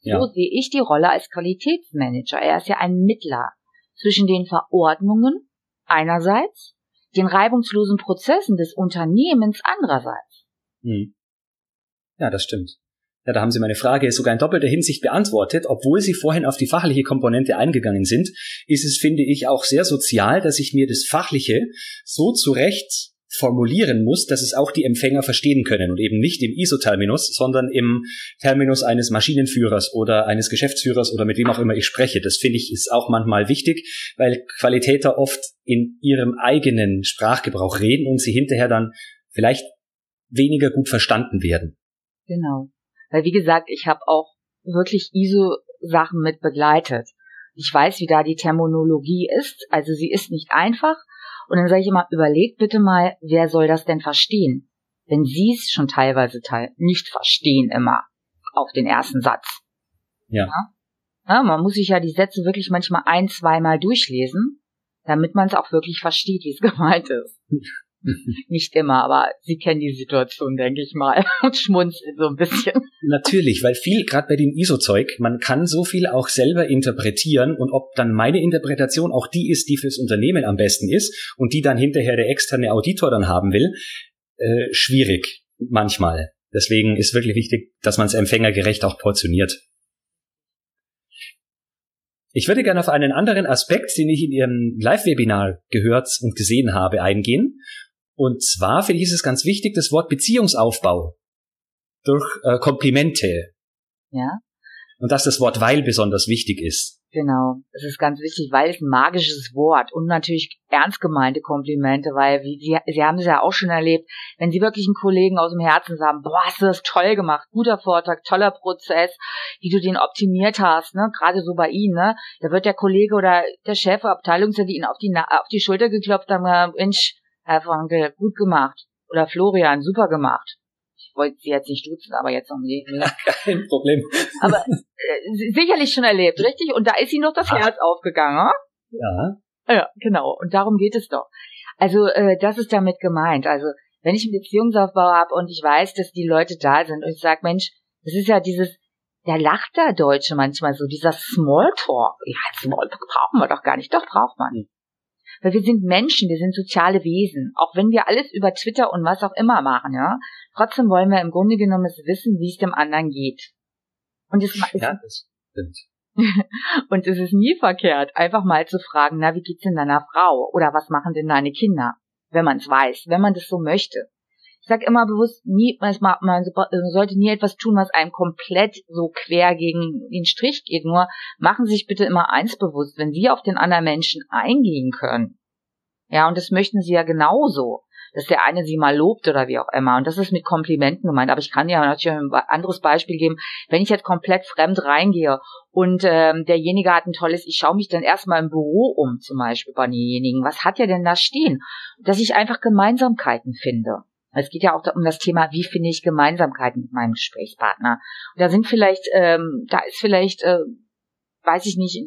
[SPEAKER 2] Ja. So sehe ich die Rolle als Qualitätsmanager. Er ist ja ein Mittler zwischen den Verordnungen einerseits, den reibungslosen Prozessen des Unternehmens andererseits.
[SPEAKER 1] Mhm. Ja, das stimmt. Ja, da haben Sie meine Frage sogar in doppelter Hinsicht beantwortet. Obwohl Sie vorhin auf die fachliche Komponente eingegangen sind, ist es, finde ich, auch sehr sozial, dass ich mir das Fachliche so zurecht formulieren muss, dass es auch die Empfänger verstehen können und eben nicht im ISO-Terminus, sondern im Terminus eines Maschinenführers oder eines Geschäftsführers oder mit wem auch immer ich spreche. Das finde ich ist auch manchmal wichtig, weil Qualitäter oft in ihrem eigenen Sprachgebrauch reden und sie hinterher dann vielleicht weniger gut verstanden werden.
[SPEAKER 2] Genau. Weil wie gesagt, ich habe auch wirklich ISO-Sachen mit begleitet. Ich weiß, wie da die Terminologie ist. Also sie ist nicht einfach. Und dann sage ich immer, überlegt bitte mal, wer soll das denn verstehen? Wenn Sie es schon teilweise teil nicht verstehen immer auf den ersten Satz.
[SPEAKER 1] Ja. ja.
[SPEAKER 2] ja man muss sich ja die Sätze wirklich manchmal ein, zweimal durchlesen, damit man es auch wirklich versteht, wie es gemeint ist. Nicht immer, aber Sie kennen die Situation, denke ich mal, und schmunzeln so ein bisschen.
[SPEAKER 1] Natürlich, weil viel, gerade bei dem ISO-Zeug, man kann so viel auch selber interpretieren und ob dann meine Interpretation auch die ist, die fürs Unternehmen am besten ist und die dann hinterher der externe Auditor dann haben will, äh, schwierig manchmal. Deswegen ist wirklich wichtig, dass man es empfängergerecht auch portioniert. Ich würde gerne auf einen anderen Aspekt, den ich in Ihrem Live-Webinar gehört und gesehen habe, eingehen. Und zwar finde ich es ganz wichtig, das Wort Beziehungsaufbau durch äh, Komplimente.
[SPEAKER 2] Ja.
[SPEAKER 1] Und dass das Wort weil besonders wichtig ist.
[SPEAKER 2] Genau, es ist ganz wichtig, weil es ein magisches Wort und natürlich ernst gemeinte Komplimente, weil wie Sie, Sie haben es ja auch schon erlebt, wenn Sie wirklich einen Kollegen aus dem Herzen sagen, boah, hast du das toll gemacht, guter Vortrag, toller Prozess, wie du den optimiert hast, ne, gerade so bei Ihnen, ne, da wird der Kollege oder der Chef, Abteilungsleiter Ihnen auf die, auf die Schulter geklopft haben, Mensch, Herr Franke, gut gemacht. Oder Florian, super gemacht. Ich wollte sie jetzt nicht duzen, aber jetzt noch nicht.
[SPEAKER 1] Kein Problem.
[SPEAKER 2] Aber äh, sicherlich schon erlebt, richtig? Und da ist ihnen noch das Ach. Herz aufgegangen.
[SPEAKER 1] Ja.
[SPEAKER 2] Ja, genau. Und darum geht es doch. Also äh, das ist damit gemeint. Also wenn ich einen Beziehungsaufbau habe und ich weiß, dass die Leute da sind und ich sage, Mensch, das ist ja dieses, der lacht der Deutsche manchmal so, dieser Smalltalk. Ja, Smalltalk brauchen wir doch gar nicht. Doch, braucht man. Weil wir sind Menschen, wir sind soziale Wesen. Auch wenn wir alles über Twitter und was auch immer machen, ja. Trotzdem wollen wir im Grunde genommen wissen, wie es dem anderen geht.
[SPEAKER 1] Und es, ja, das stimmt.
[SPEAKER 2] und es ist nie verkehrt, einfach mal zu fragen, na, wie geht's denn deiner Frau? Oder was machen denn deine Kinder? Wenn man es weiß, wenn man das so möchte. Ich sage immer bewusst, nie, man sollte nie etwas tun, was einem komplett so quer gegen den Strich geht. Nur machen Sie sich bitte immer eins bewusst, wenn Sie auf den anderen Menschen eingehen können. Ja, und das möchten Sie ja genauso dass der eine sie mal lobt oder wie auch immer. Und das ist mit Komplimenten gemeint. Aber ich kann ja natürlich ein anderes Beispiel geben. Wenn ich jetzt komplett fremd reingehe und ähm, derjenige hat ein tolles, ich schaue mich dann erstmal im Büro um, zum Beispiel bei denjenigen. Was hat er denn da stehen? Dass ich einfach Gemeinsamkeiten finde. Es geht ja auch um das Thema, wie finde ich Gemeinsamkeiten mit meinem Gesprächspartner. Und da sind vielleicht, ähm, da ist vielleicht, äh, weiß ich nicht,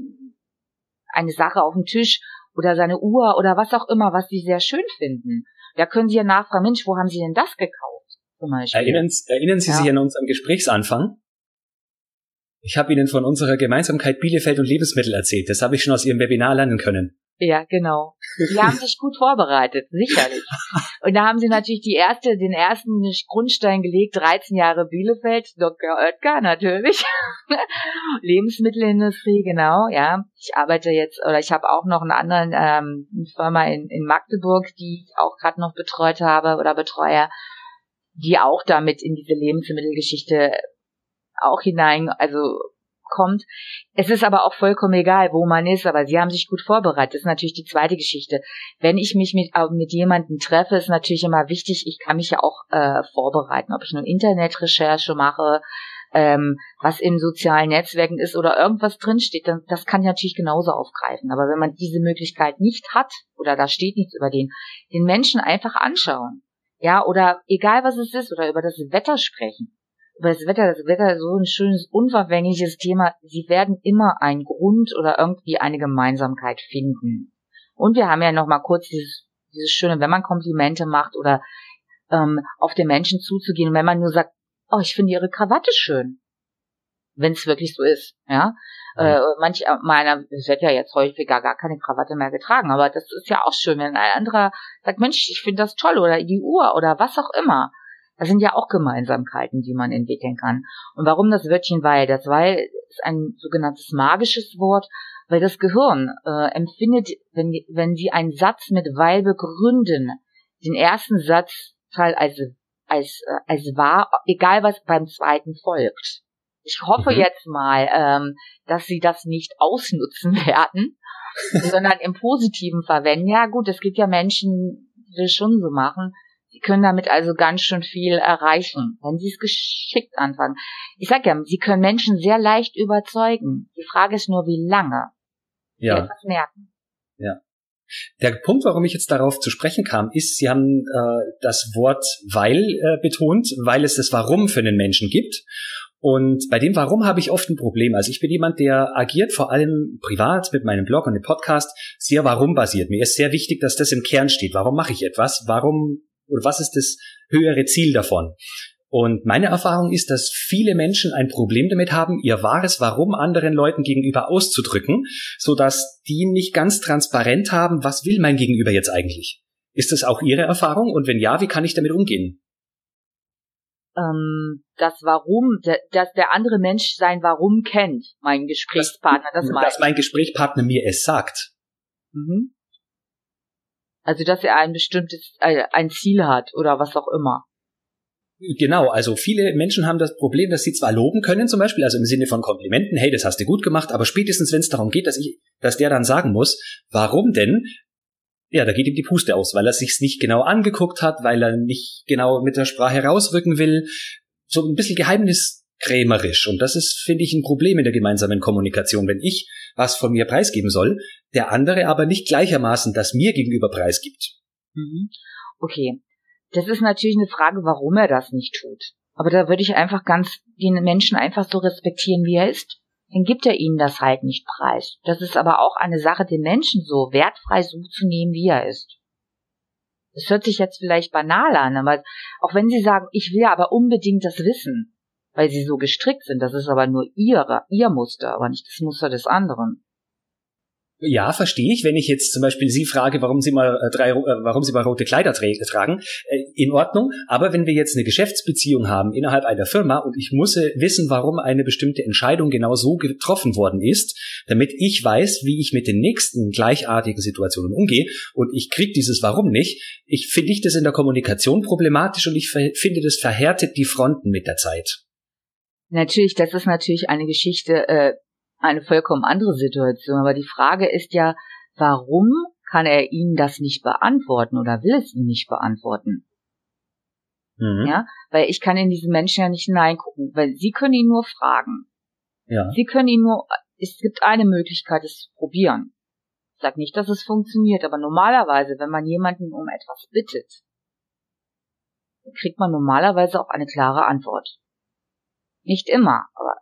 [SPEAKER 2] eine Sache auf dem Tisch oder seine Uhr oder was auch immer, was sie sehr schön finden. Da können Sie ja nachfragen, Mensch, wo haben Sie denn das gekauft?
[SPEAKER 1] Zum Beispiel. Erinnern, erinnern Sie ja. sich an unseren Gesprächsanfang? Ich habe Ihnen von unserer Gemeinsamkeit Bielefeld und Lebensmittel erzählt. Das habe ich schon aus Ihrem Webinar lernen können.
[SPEAKER 2] Ja, genau. Die haben sich gut vorbereitet, sicherlich. Und da haben sie natürlich die erste, den ersten Grundstein gelegt, 13 Jahre Bielefeld, Dr. Oetker natürlich. Lebensmittelindustrie, genau, ja. Ich arbeite jetzt, oder ich habe auch noch einen anderen ähm, Firma in, in Magdeburg, die ich auch gerade noch betreut habe oder betreue, die auch damit in diese Lebensmittelgeschichte auch hinein, also kommt. Es ist aber auch vollkommen egal, wo man ist, aber sie haben sich gut vorbereitet. Das ist natürlich die zweite Geschichte. Wenn ich mich mit, äh, mit jemandem treffe, ist natürlich immer wichtig, ich kann mich ja auch äh, vorbereiten, ob ich nur Internetrecherche mache, ähm, was in sozialen Netzwerken ist oder irgendwas drinsteht, dann, das kann ich natürlich genauso aufgreifen. Aber wenn man diese Möglichkeit nicht hat oder da steht nichts über den, den Menschen einfach anschauen. Ja, oder egal was es ist, oder über das Wetter sprechen über das Wetter, das Wetter ist so ein schönes, unverfängliches Thema. Sie werden immer einen Grund oder irgendwie eine Gemeinsamkeit finden. Und wir haben ja noch mal kurz dieses, dieses schöne, wenn man Komplimente macht oder ähm, auf den Menschen zuzugehen und wenn man nur sagt, oh, ich finde ihre Krawatte schön. Wenn es wirklich so ist, ja. ja. Äh, manch meiner, es wird ja jetzt häufiger gar keine Krawatte mehr getragen, aber das ist ja auch schön, wenn ein anderer sagt, Mensch, ich finde das toll oder die Uhr oder was auch immer. Das sind ja auch Gemeinsamkeiten, die man entwickeln kann. Und warum das Wörtchen weil? Das weil ist ein sogenanntes magisches Wort, weil das Gehirn äh, empfindet, wenn, wenn sie einen Satz mit weil begründen, den ersten Satzteil als, als, äh, als wahr, egal was beim zweiten folgt. Ich hoffe mhm. jetzt mal, ähm, dass sie das nicht ausnutzen werden, sondern im Positiven verwenden. Ja gut, es gibt ja Menschen, die das schon so machen, Sie können damit also ganz schön viel erreichen, wenn Sie es geschickt anfangen. Ich sage ja, Sie können Menschen sehr leicht überzeugen. Die Frage ist nur, wie lange
[SPEAKER 1] ja. Sie etwas merken. Ja. Der Punkt, warum ich jetzt darauf zu sprechen kam, ist, Sie haben äh, das Wort weil äh, betont, weil es das Warum für den Menschen gibt. Und bei dem Warum habe ich oft ein Problem. Also ich bin jemand, der agiert vor allem privat mit meinem Blog und dem Podcast sehr warum basiert. Mir ist sehr wichtig, dass das im Kern steht. Warum mache ich etwas? Warum oder was ist das höhere Ziel davon? Und meine Erfahrung ist, dass viele Menschen ein Problem damit haben, ihr wahres Warum anderen Leuten gegenüber auszudrücken, so dass die nicht ganz transparent haben, was will mein Gegenüber jetzt eigentlich? Ist das auch Ihre Erfahrung? Und wenn ja, wie kann ich damit umgehen?
[SPEAKER 2] Ähm, das Warum, dass der andere Mensch sein Warum kennt, mein Gesprächspartner,
[SPEAKER 1] das, das Dass mein Gesprächspartner mir es sagt.
[SPEAKER 2] Mhm. Also, dass er ein bestimmtes, äh, ein Ziel hat oder was auch immer.
[SPEAKER 1] Genau, also viele Menschen haben das Problem, dass sie zwar loben können, zum Beispiel, also im Sinne von Komplimenten, hey, das hast du gut gemacht, aber spätestens, wenn es darum geht, dass ich, dass der dann sagen muss, warum denn? Ja, da geht ihm die Puste aus, weil er sich's nicht genau angeguckt hat, weil er nicht genau mit der Sprache rausrücken will. So ein bisschen geheimniskrämerisch. Und das ist, finde ich, ein Problem in der gemeinsamen Kommunikation. Wenn ich was von mir preisgeben soll, der andere aber nicht gleichermaßen das mir gegenüber preisgibt.
[SPEAKER 2] Mhm. Okay. Das ist natürlich eine Frage, warum er das nicht tut. Aber da würde ich einfach ganz den Menschen einfach so respektieren, wie er ist. Dann gibt er ihnen das halt nicht preis. Das ist aber auch eine Sache, den Menschen so wertfrei so zu nehmen, wie er ist. Das hört sich jetzt vielleicht banal an, aber auch wenn Sie sagen, ich will aber unbedingt das wissen, weil Sie so gestrickt sind, das ist aber nur Ihre, Ihr Muster, aber nicht das Muster des anderen.
[SPEAKER 1] ja, verstehe ich. Wenn ich jetzt zum Beispiel Sie frage, warum Sie mal äh, drei, äh, warum Sie mal rote Kleider tra tragen, äh, in Ordnung. Aber wenn wir jetzt eine Geschäftsbeziehung haben innerhalb einer Firma und ich muss wissen, warum eine bestimmte Entscheidung genau so getroffen worden ist, damit ich weiß, wie ich mit den nächsten gleichartigen Situationen umgehe und ich kriege dieses Warum nicht, ich finde ich das in der Kommunikation problematisch und ich finde, das verhärtet die Fronten mit der Zeit.
[SPEAKER 2] Natürlich, das ist natürlich eine Geschichte, äh, eine vollkommen andere Situation. Aber die Frage ist ja, warum kann er Ihnen das nicht beantworten oder will es Ihnen nicht beantworten? Mhm. Ja, weil ich kann in diesen Menschen ja nicht hineingucken, weil Sie können ihn nur fragen. Ja. Sie können ihn nur, es gibt eine Möglichkeit, es zu probieren. Ich sage nicht, dass es funktioniert, aber normalerweise, wenn man jemanden um etwas bittet, kriegt man normalerweise auch eine klare Antwort. Nicht immer, aber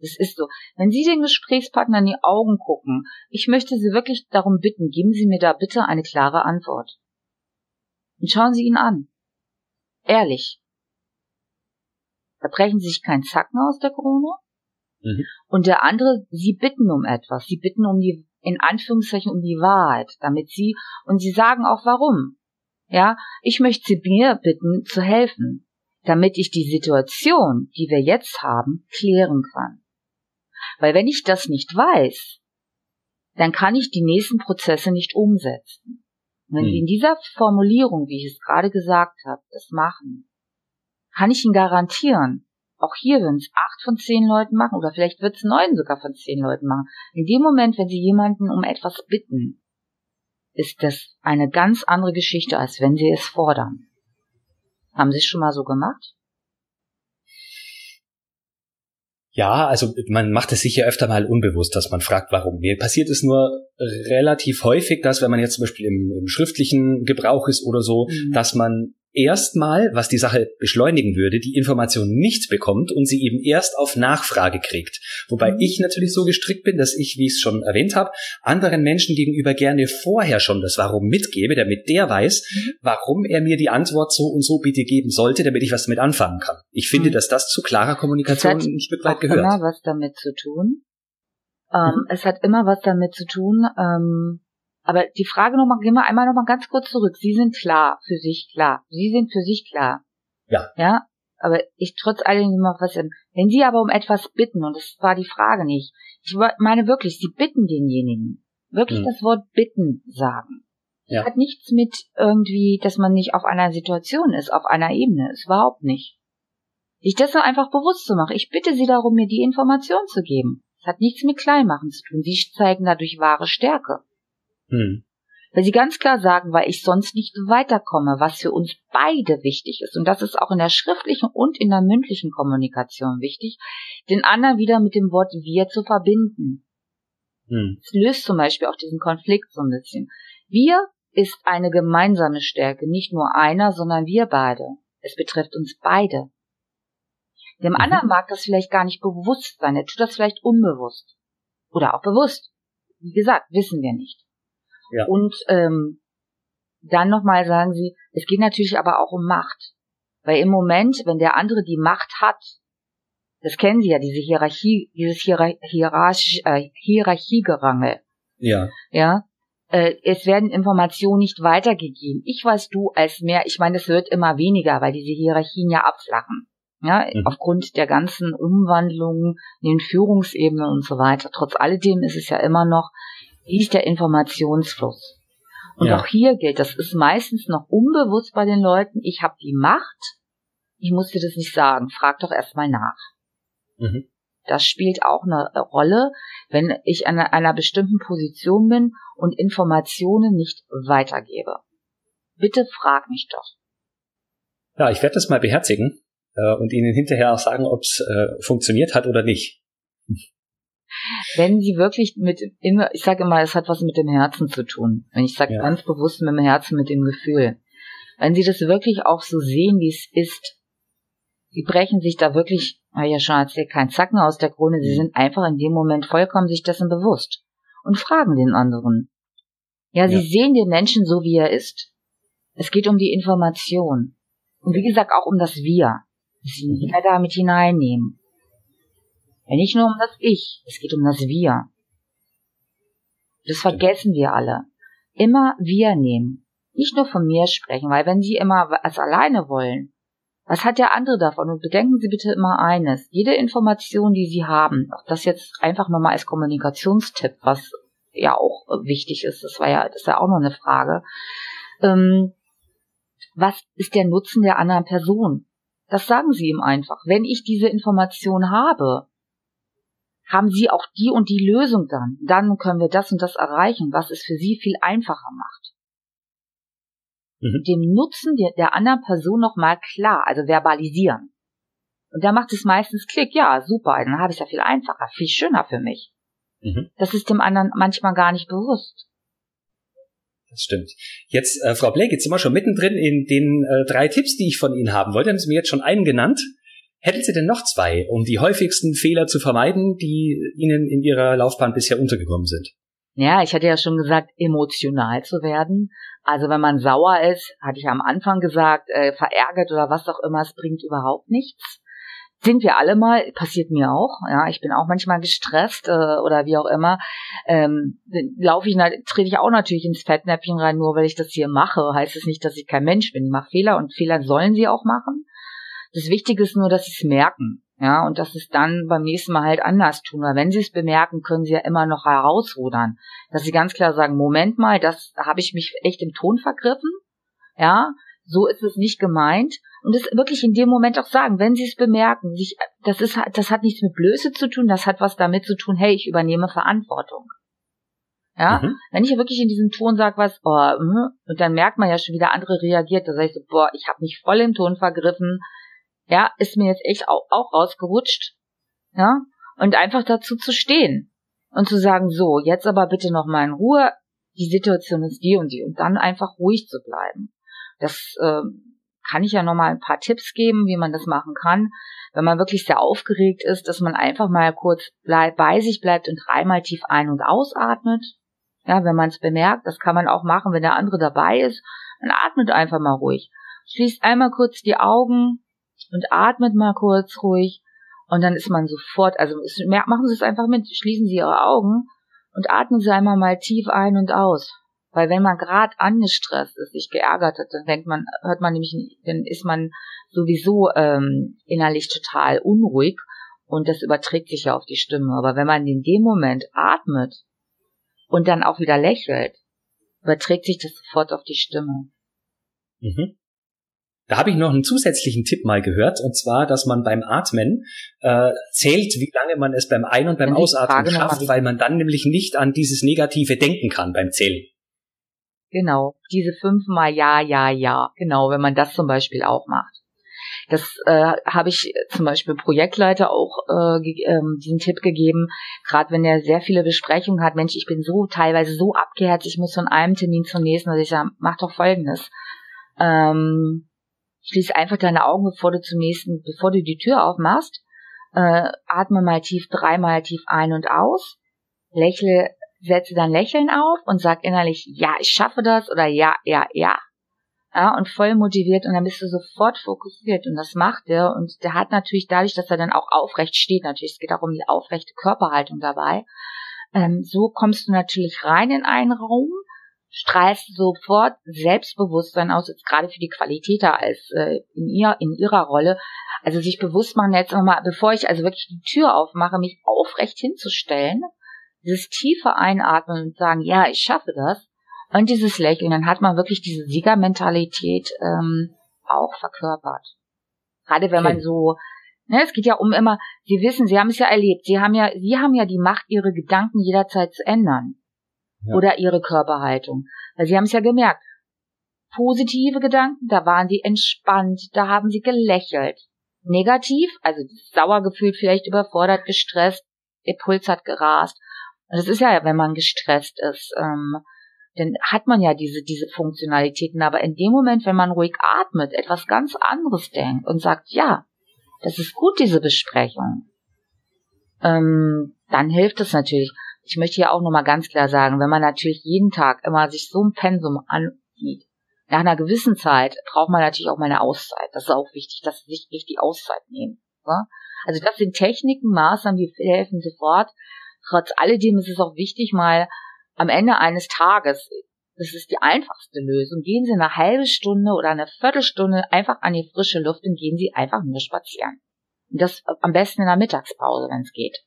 [SPEAKER 2] das ist so. Wenn Sie den Gesprächspartner in die Augen gucken, ich möchte Sie wirklich darum bitten, geben Sie mir da bitte eine klare Antwort. Und schauen Sie ihn an. Ehrlich. Da brechen Sie sich keinen Zacken aus der Krone. Mhm. Und der andere, Sie bitten um etwas. Sie bitten um die, in Anführungszeichen, um die Wahrheit, damit Sie, und Sie sagen auch warum. Ja, ich möchte Sie mir bitten, zu helfen, damit ich die Situation, die wir jetzt haben, klären kann. Weil wenn ich das nicht weiß, dann kann ich die nächsten Prozesse nicht umsetzen. Und wenn hm. Sie in dieser Formulierung, wie ich es gerade gesagt habe, das machen, kann ich Ihnen garantieren, auch hier würden es acht von zehn Leuten machen oder vielleicht wird es neun sogar von zehn Leuten machen. In dem Moment, wenn Sie jemanden um etwas bitten, ist das eine ganz andere Geschichte, als wenn Sie es fordern. Haben Sie es schon mal so gemacht?
[SPEAKER 1] Ja, also man macht es sicher öfter mal unbewusst, dass man fragt, warum. Mir passiert es nur relativ häufig, dass wenn man jetzt zum Beispiel im, im schriftlichen Gebrauch ist oder so, mhm. dass man erstmal, was die Sache beschleunigen würde, die Information nicht bekommt und sie eben erst auf Nachfrage kriegt. Wobei mhm. ich natürlich so gestrickt bin, dass ich, wie ich es schon erwähnt habe, anderen Menschen gegenüber gerne vorher schon das Warum mitgebe, damit der weiß, mhm. warum er mir die Antwort so und so bitte geben sollte, damit ich was damit anfangen kann. Ich finde, mhm. dass das zu klarer Kommunikation ein Stück weit gehört.
[SPEAKER 2] Es hat immer was damit zu tun. Ähm, mhm. Es hat immer was damit zu tun, ähm, aber die Frage nochmal, gehen wir einmal nochmal ganz kurz zurück. Sie sind klar, für sich klar. Sie sind für sich klar.
[SPEAKER 1] Ja.
[SPEAKER 2] Ja. Aber ich trotz alledem immer was, wenn Sie aber um etwas bitten, und das war die Frage nicht, ich meine wirklich, Sie bitten denjenigen, wirklich hm. das Wort bitten sagen. Ja. Hat nichts mit irgendwie, dass man nicht auf einer Situation ist, auf einer Ebene ist, überhaupt nicht. Sich das einfach bewusst zu machen. Ich bitte Sie darum, mir die Information zu geben. Es hat nichts mit Kleinmachen zu tun. Sie zeigen dadurch wahre Stärke. Hm. Weil sie ganz klar sagen, weil ich sonst nicht weiterkomme, was für uns beide wichtig ist. Und das ist auch in der schriftlichen und in der mündlichen Kommunikation wichtig, den anderen wieder mit dem Wort wir zu verbinden. Hm. Es löst zum Beispiel auch diesen Konflikt so ein bisschen. Wir ist eine gemeinsame Stärke, nicht nur einer, sondern wir beide. Es betrifft uns beide. Dem mhm. anderen mag das vielleicht gar nicht bewusst sein, er tut das vielleicht unbewusst. Oder auch bewusst. Wie gesagt, wissen wir nicht. Ja. Und ähm, dann nochmal sagen sie, es geht natürlich aber auch um Macht. Weil im Moment, wenn der andere die Macht hat, das kennen Sie ja, diese Hierarchie, dieses Hierar Hierarch äh, Hierarchiegerangel.
[SPEAKER 1] Ja.
[SPEAKER 2] Ja. Äh, es werden Informationen nicht weitergegeben. Ich weiß du als mehr, ich meine, es wird immer weniger, weil diese Hierarchien ja abflachen. Ja, mhm. aufgrund der ganzen Umwandlungen in den Führungsebenen und so weiter. Trotz alledem ist es ja immer noch wie ist der Informationsfluss? Und ja. auch hier gilt, das ist meistens noch unbewusst bei den Leuten, ich habe die Macht, ich muss dir das nicht sagen, frag doch erstmal nach. Mhm. Das spielt auch eine Rolle, wenn ich an einer bestimmten Position bin und Informationen nicht weitergebe. Bitte frag mich doch.
[SPEAKER 1] Ja, ich werde das mal beherzigen äh, und Ihnen hinterher auch sagen, ob es äh, funktioniert hat oder nicht
[SPEAKER 2] wenn sie wirklich mit immer, ich sage immer, es hat was mit dem Herzen zu tun. Wenn ich sage ja. ganz bewusst mit dem Herzen, mit dem Gefühl. Wenn sie das wirklich auch so sehen, wie es ist, sie brechen sich da wirklich, ja schon erzählt, kein Zacken aus der Krone, sie mhm. sind einfach in dem Moment vollkommen sich dessen bewusst und fragen den anderen. Ja, sie ja. sehen den Menschen so, wie er ist. Es geht um die Information. Und wie gesagt, auch um das Wir. Sie mhm. da mit hineinnehmen. Ja, nicht nur um das Ich, es geht um das Wir. Das vergessen wir alle. Immer wir nehmen. Nicht nur von mir sprechen, weil wenn Sie immer was alleine wollen, was hat der andere davon? Und bedenken Sie bitte immer eines. Jede Information, die Sie haben, auch das jetzt einfach nochmal als Kommunikationstipp, was ja auch wichtig ist, das war ja, das ist ja auch noch eine Frage. Ähm, was ist der Nutzen der anderen Person? Das sagen Sie ihm einfach. Wenn ich diese Information habe, haben Sie auch die und die Lösung dann. Dann können wir das und das erreichen, was es für Sie viel einfacher macht. Mhm. Dem Nutzen der, der anderen Person nochmal klar, also verbalisieren. Und da macht es meistens Klick, ja, super, dann habe ich es ja viel einfacher, viel schöner für mich. Mhm. Das ist dem anderen manchmal gar nicht bewusst.
[SPEAKER 1] Das stimmt. Jetzt, äh, Frau Blake, jetzt sind wir schon mittendrin in den äh, drei Tipps, die ich von Ihnen haben wollte. Haben Sie mir jetzt schon einen genannt. Hätten Sie denn noch zwei, um die häufigsten Fehler zu vermeiden, die Ihnen in Ihrer Laufbahn bisher untergekommen sind?
[SPEAKER 2] Ja, ich hatte ja schon gesagt, emotional zu werden. Also wenn man sauer ist, hatte ich am Anfang gesagt, äh, verärgert oder was auch immer, es bringt überhaupt nichts. Sind wir alle mal, passiert mir auch. Ja, ich bin auch manchmal gestresst äh, oder wie auch immer. Ähm, Laufe ich, trete ich auch natürlich ins Fettnäpfchen rein, nur weil ich das hier mache. Heißt es nicht, dass ich kein Mensch bin. Ich mache Fehler und Fehler sollen sie auch machen. Das Wichtige ist nur, dass sie es merken. Ja, und dass sie es dann beim nächsten Mal halt anders tun. Weil wenn sie es bemerken, können sie ja immer noch herausrudern. Dass sie ganz klar sagen, Moment mal, das habe ich mich echt im Ton vergriffen. Ja, so ist es nicht gemeint. Und es wirklich in dem Moment auch sagen, wenn sie es bemerken, sich, das ist, das hat nichts mit Blöße zu tun, das hat was damit zu tun, hey, ich übernehme Verantwortung. Ja, mhm. wenn ich wirklich in diesem Ton sage was, oh, mh, und dann merkt man ja schon, wie der andere reagiert, da sage ich so, boah, ich habe mich voll im Ton vergriffen, ja, ist mir jetzt echt auch, auch rausgerutscht, ja, und einfach dazu zu stehen und zu sagen, so, jetzt aber bitte noch mal in Ruhe, die Situation ist die und die und dann einfach ruhig zu bleiben. Das äh, kann ich ja noch mal ein paar Tipps geben, wie man das machen kann, wenn man wirklich sehr aufgeregt ist, dass man einfach mal kurz bleib, bei sich bleibt und dreimal tief ein- und ausatmet. Ja, wenn man es bemerkt, das kann man auch machen, wenn der andere dabei ist, dann atmet einfach mal ruhig. Schließt einmal kurz die Augen, und atmet mal kurz ruhig und dann ist man sofort, also machen Sie es einfach mit, schließen Sie Ihre Augen und atmen Sie einmal mal tief ein und aus. Weil wenn man gerade angestresst ist, sich geärgert hat, dann denkt man, hört man nämlich, dann ist man sowieso ähm, innerlich total unruhig und das überträgt sich ja auf die Stimme. Aber wenn man in dem Moment atmet und dann auch wieder lächelt, überträgt sich das sofort auf die Stimme.
[SPEAKER 1] Mhm. Da habe ich noch einen zusätzlichen Tipp mal gehört, und zwar, dass man beim Atmen äh, zählt, wie lange man es beim Ein- und beim Ausatmen schafft, weil man dann nämlich nicht an dieses Negative denken kann beim Zählen.
[SPEAKER 2] Genau, diese fünfmal Ja, Ja, Ja. Genau, wenn man das zum Beispiel auch macht. Das äh, habe ich zum Beispiel Projektleiter auch äh, ähm, diesen Tipp gegeben, gerade wenn er sehr viele Besprechungen hat. Mensch, ich bin so teilweise so abgeherzt, ich muss von einem Termin zum nächsten. Also ich sage, mach doch Folgendes. Ähm, Schließ einfach deine Augen, bevor du zum nächsten, bevor du die Tür aufmachst. Äh, atme mal tief, dreimal tief ein und aus. Lächle, setze dein Lächeln auf und sag innerlich, ja, ich schaffe das oder ja, ja, ja. Ja, und voll motiviert und dann bist du sofort fokussiert und das macht er und der hat natürlich dadurch, dass er dann auch aufrecht steht, natürlich, es geht auch um die aufrechte Körperhaltung dabei, ähm, so kommst du natürlich rein in einen Raum, strahlst sofort Selbstbewusstsein aus, jetzt gerade für die Qualitäter als äh, in ihr in ihrer Rolle. Also sich bewusst machen jetzt nochmal, bevor ich also wirklich die Tür aufmache, mich aufrecht hinzustellen, dieses tiefe Einatmen und sagen, ja, ich schaffe das. Und dieses Lächeln, dann hat man wirklich diese Siegermentalität ähm, auch verkörpert. Gerade wenn okay. man so, ne, es geht ja um immer, Sie wissen, Sie haben es ja erlebt, Sie haben ja, Sie haben ja die Macht, Ihre Gedanken jederzeit zu ändern oder ihre Körperhaltung. Weil sie haben es ja gemerkt. Positive Gedanken, da waren sie entspannt, da haben sie gelächelt. Negativ, also sauer gefühlt, vielleicht überfordert, gestresst, ihr Puls hat gerast. Und das ist ja, wenn man gestresst ist, ähm, dann hat man ja diese, diese Funktionalitäten. Aber in dem Moment, wenn man ruhig atmet, etwas ganz anderes denkt und sagt, ja, das ist gut, diese Besprechung, ähm, dann hilft es natürlich ich möchte hier auch nochmal ganz klar sagen, wenn man natürlich jeden Tag immer sich so ein Pensum ansieht, nach einer gewissen Zeit braucht man natürlich auch mal eine Auszeit. Das ist auch wichtig, dass sie sich richtig Auszeit nehmen. Ne? Also das sind Techniken, Maßnahmen, die helfen sofort. Trotz alledem ist es auch wichtig, mal am Ende eines Tages, das ist die einfachste Lösung, gehen Sie eine halbe Stunde oder eine Viertelstunde einfach an die frische Luft und gehen Sie einfach nur spazieren. Und das am besten in der Mittagspause, wenn es geht.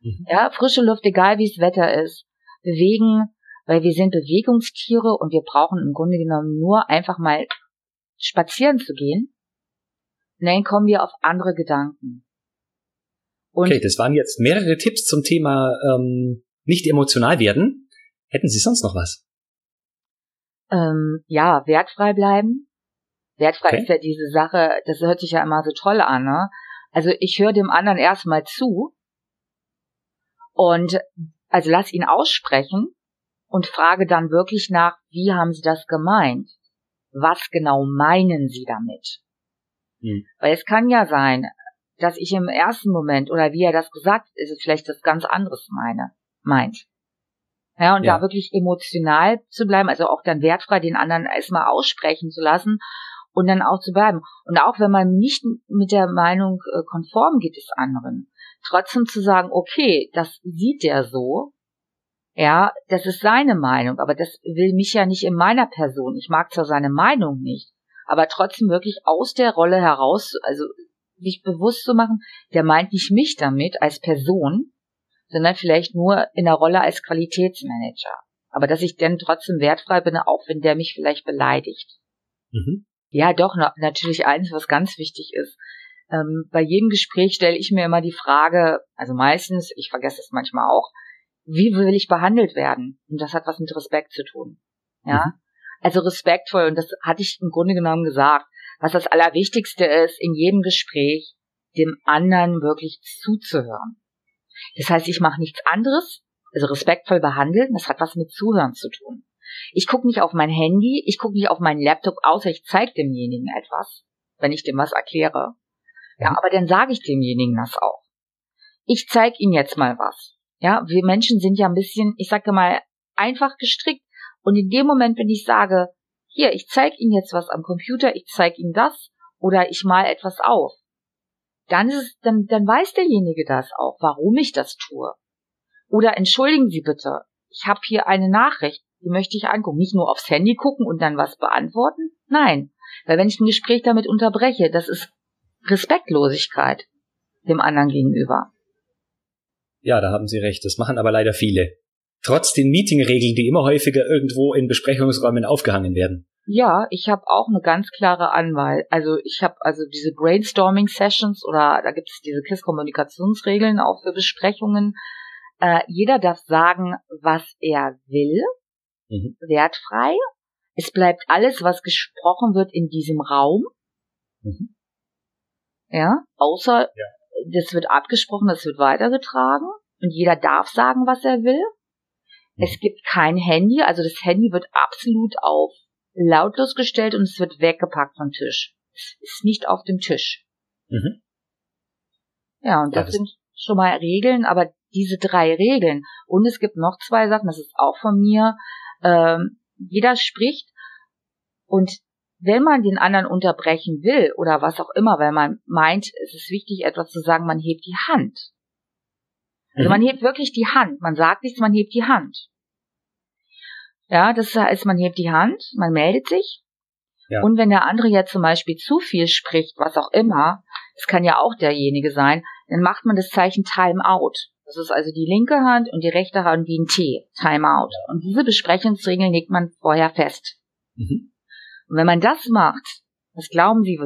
[SPEAKER 2] Mhm. Ja, frische Luft, egal wie das Wetter ist. Bewegen, weil wir sind Bewegungstiere und wir brauchen im Grunde genommen nur einfach mal spazieren zu gehen. Und dann kommen wir auf andere Gedanken.
[SPEAKER 1] Und okay, das waren jetzt mehrere Tipps zum Thema ähm, nicht emotional werden. Hätten Sie sonst noch was?
[SPEAKER 2] Ähm, ja, wertfrei bleiben. Wertfrei okay. ist ja diese Sache, das hört sich ja immer so toll an, ne? Also ich höre dem anderen erstmal zu und also lass ihn aussprechen und frage dann wirklich nach, wie haben Sie das gemeint? Was genau meinen Sie damit? Hm. Weil es kann ja sein, dass ich im ersten Moment oder wie er das gesagt ist, vielleicht das ganz anderes meine, meint. Ja, und ja. da wirklich emotional zu bleiben, also auch dann wertfrei den anderen erstmal aussprechen zu lassen und dann auch zu bleiben. Und auch wenn man nicht mit der Meinung äh, konform geht des anderen, trotzdem zu sagen, okay, das sieht der so, ja, das ist seine Meinung, aber das will mich ja nicht in meiner Person. Ich mag zwar seine Meinung nicht, aber trotzdem wirklich aus der Rolle heraus, also sich bewusst zu machen, der meint nicht mich damit als Person, sondern vielleicht nur in der Rolle als Qualitätsmanager. Aber dass ich dann trotzdem wertfrei bin, auch wenn der mich vielleicht beleidigt. Mhm. Ja, doch, na, natürlich eins, was ganz wichtig ist. Ähm, bei jedem Gespräch stelle ich mir immer die Frage, also meistens, ich vergesse es manchmal auch, wie will ich behandelt werden? Und das hat was mit Respekt zu tun. Ja. Mhm. Also respektvoll, und das hatte ich im Grunde genommen gesagt, was das Allerwichtigste ist, in jedem Gespräch dem anderen wirklich zuzuhören. Das heißt, ich mache nichts anderes, also respektvoll behandeln, das hat was mit Zuhören zu tun. Ich gucke nicht auf mein Handy, ich gucke nicht auf meinen Laptop, außer ich zeige demjenigen etwas, wenn ich dem was erkläre. Ja, aber dann sage ich demjenigen das auch. Ich zeige ihm jetzt mal was. Ja, wir Menschen sind ja ein bisschen, ich sage mal, einfach gestrickt. Und in dem Moment, wenn ich sage, hier, ich zeige Ihnen jetzt was am Computer, ich zeige Ihnen das oder ich mal etwas auf, dann, ist es, dann, dann weiß derjenige das auch, warum ich das tue. Oder entschuldigen Sie bitte, ich habe hier eine Nachricht, die möchte ich angucken. Nicht nur aufs Handy gucken und dann was beantworten. Nein, weil wenn ich ein Gespräch damit unterbreche, das ist Respektlosigkeit dem anderen gegenüber.
[SPEAKER 1] Ja, da haben Sie recht. Das machen aber leider viele. Trotz den Meetingregeln, die immer häufiger irgendwo in Besprechungsräumen aufgehangen werden.
[SPEAKER 2] Ja, ich habe auch eine ganz klare Anwahl. Also ich habe also diese Brainstorming Sessions oder da gibt es diese KISS-Kommunikationsregeln auch für Besprechungen. Äh, jeder darf sagen, was er will, mhm. wertfrei. Es bleibt alles, was gesprochen wird, in diesem Raum. Mhm. Ja, außer ja. das wird abgesprochen, das wird weitergetragen und jeder darf sagen, was er will. Mhm. Es gibt kein Handy, also das Handy wird absolut auf lautlos gestellt und es wird weggepackt vom Tisch. Es ist nicht auf dem Tisch. Mhm. Ja, und ja, das, das sind schon mal Regeln, aber diese drei Regeln. Und es gibt noch zwei Sachen, das ist auch von mir. Ähm, jeder spricht und wenn man den anderen unterbrechen will oder was auch immer, weil man meint, es ist wichtig, etwas zu sagen, man hebt die Hand. Also mhm. man hebt wirklich die Hand. Man sagt nichts, man hebt die Hand. Ja, das heißt, man hebt die Hand, man meldet sich. Ja. Und wenn der andere jetzt zum Beispiel zu viel spricht, was auch immer, das kann ja auch derjenige sein, dann macht man das Zeichen Time Out. Das ist also die linke Hand und die rechte Hand wie ein T, Time Out. Und diese Besprechungsregeln legt man vorher fest. Mhm. Und wenn man das macht, was glauben Sie,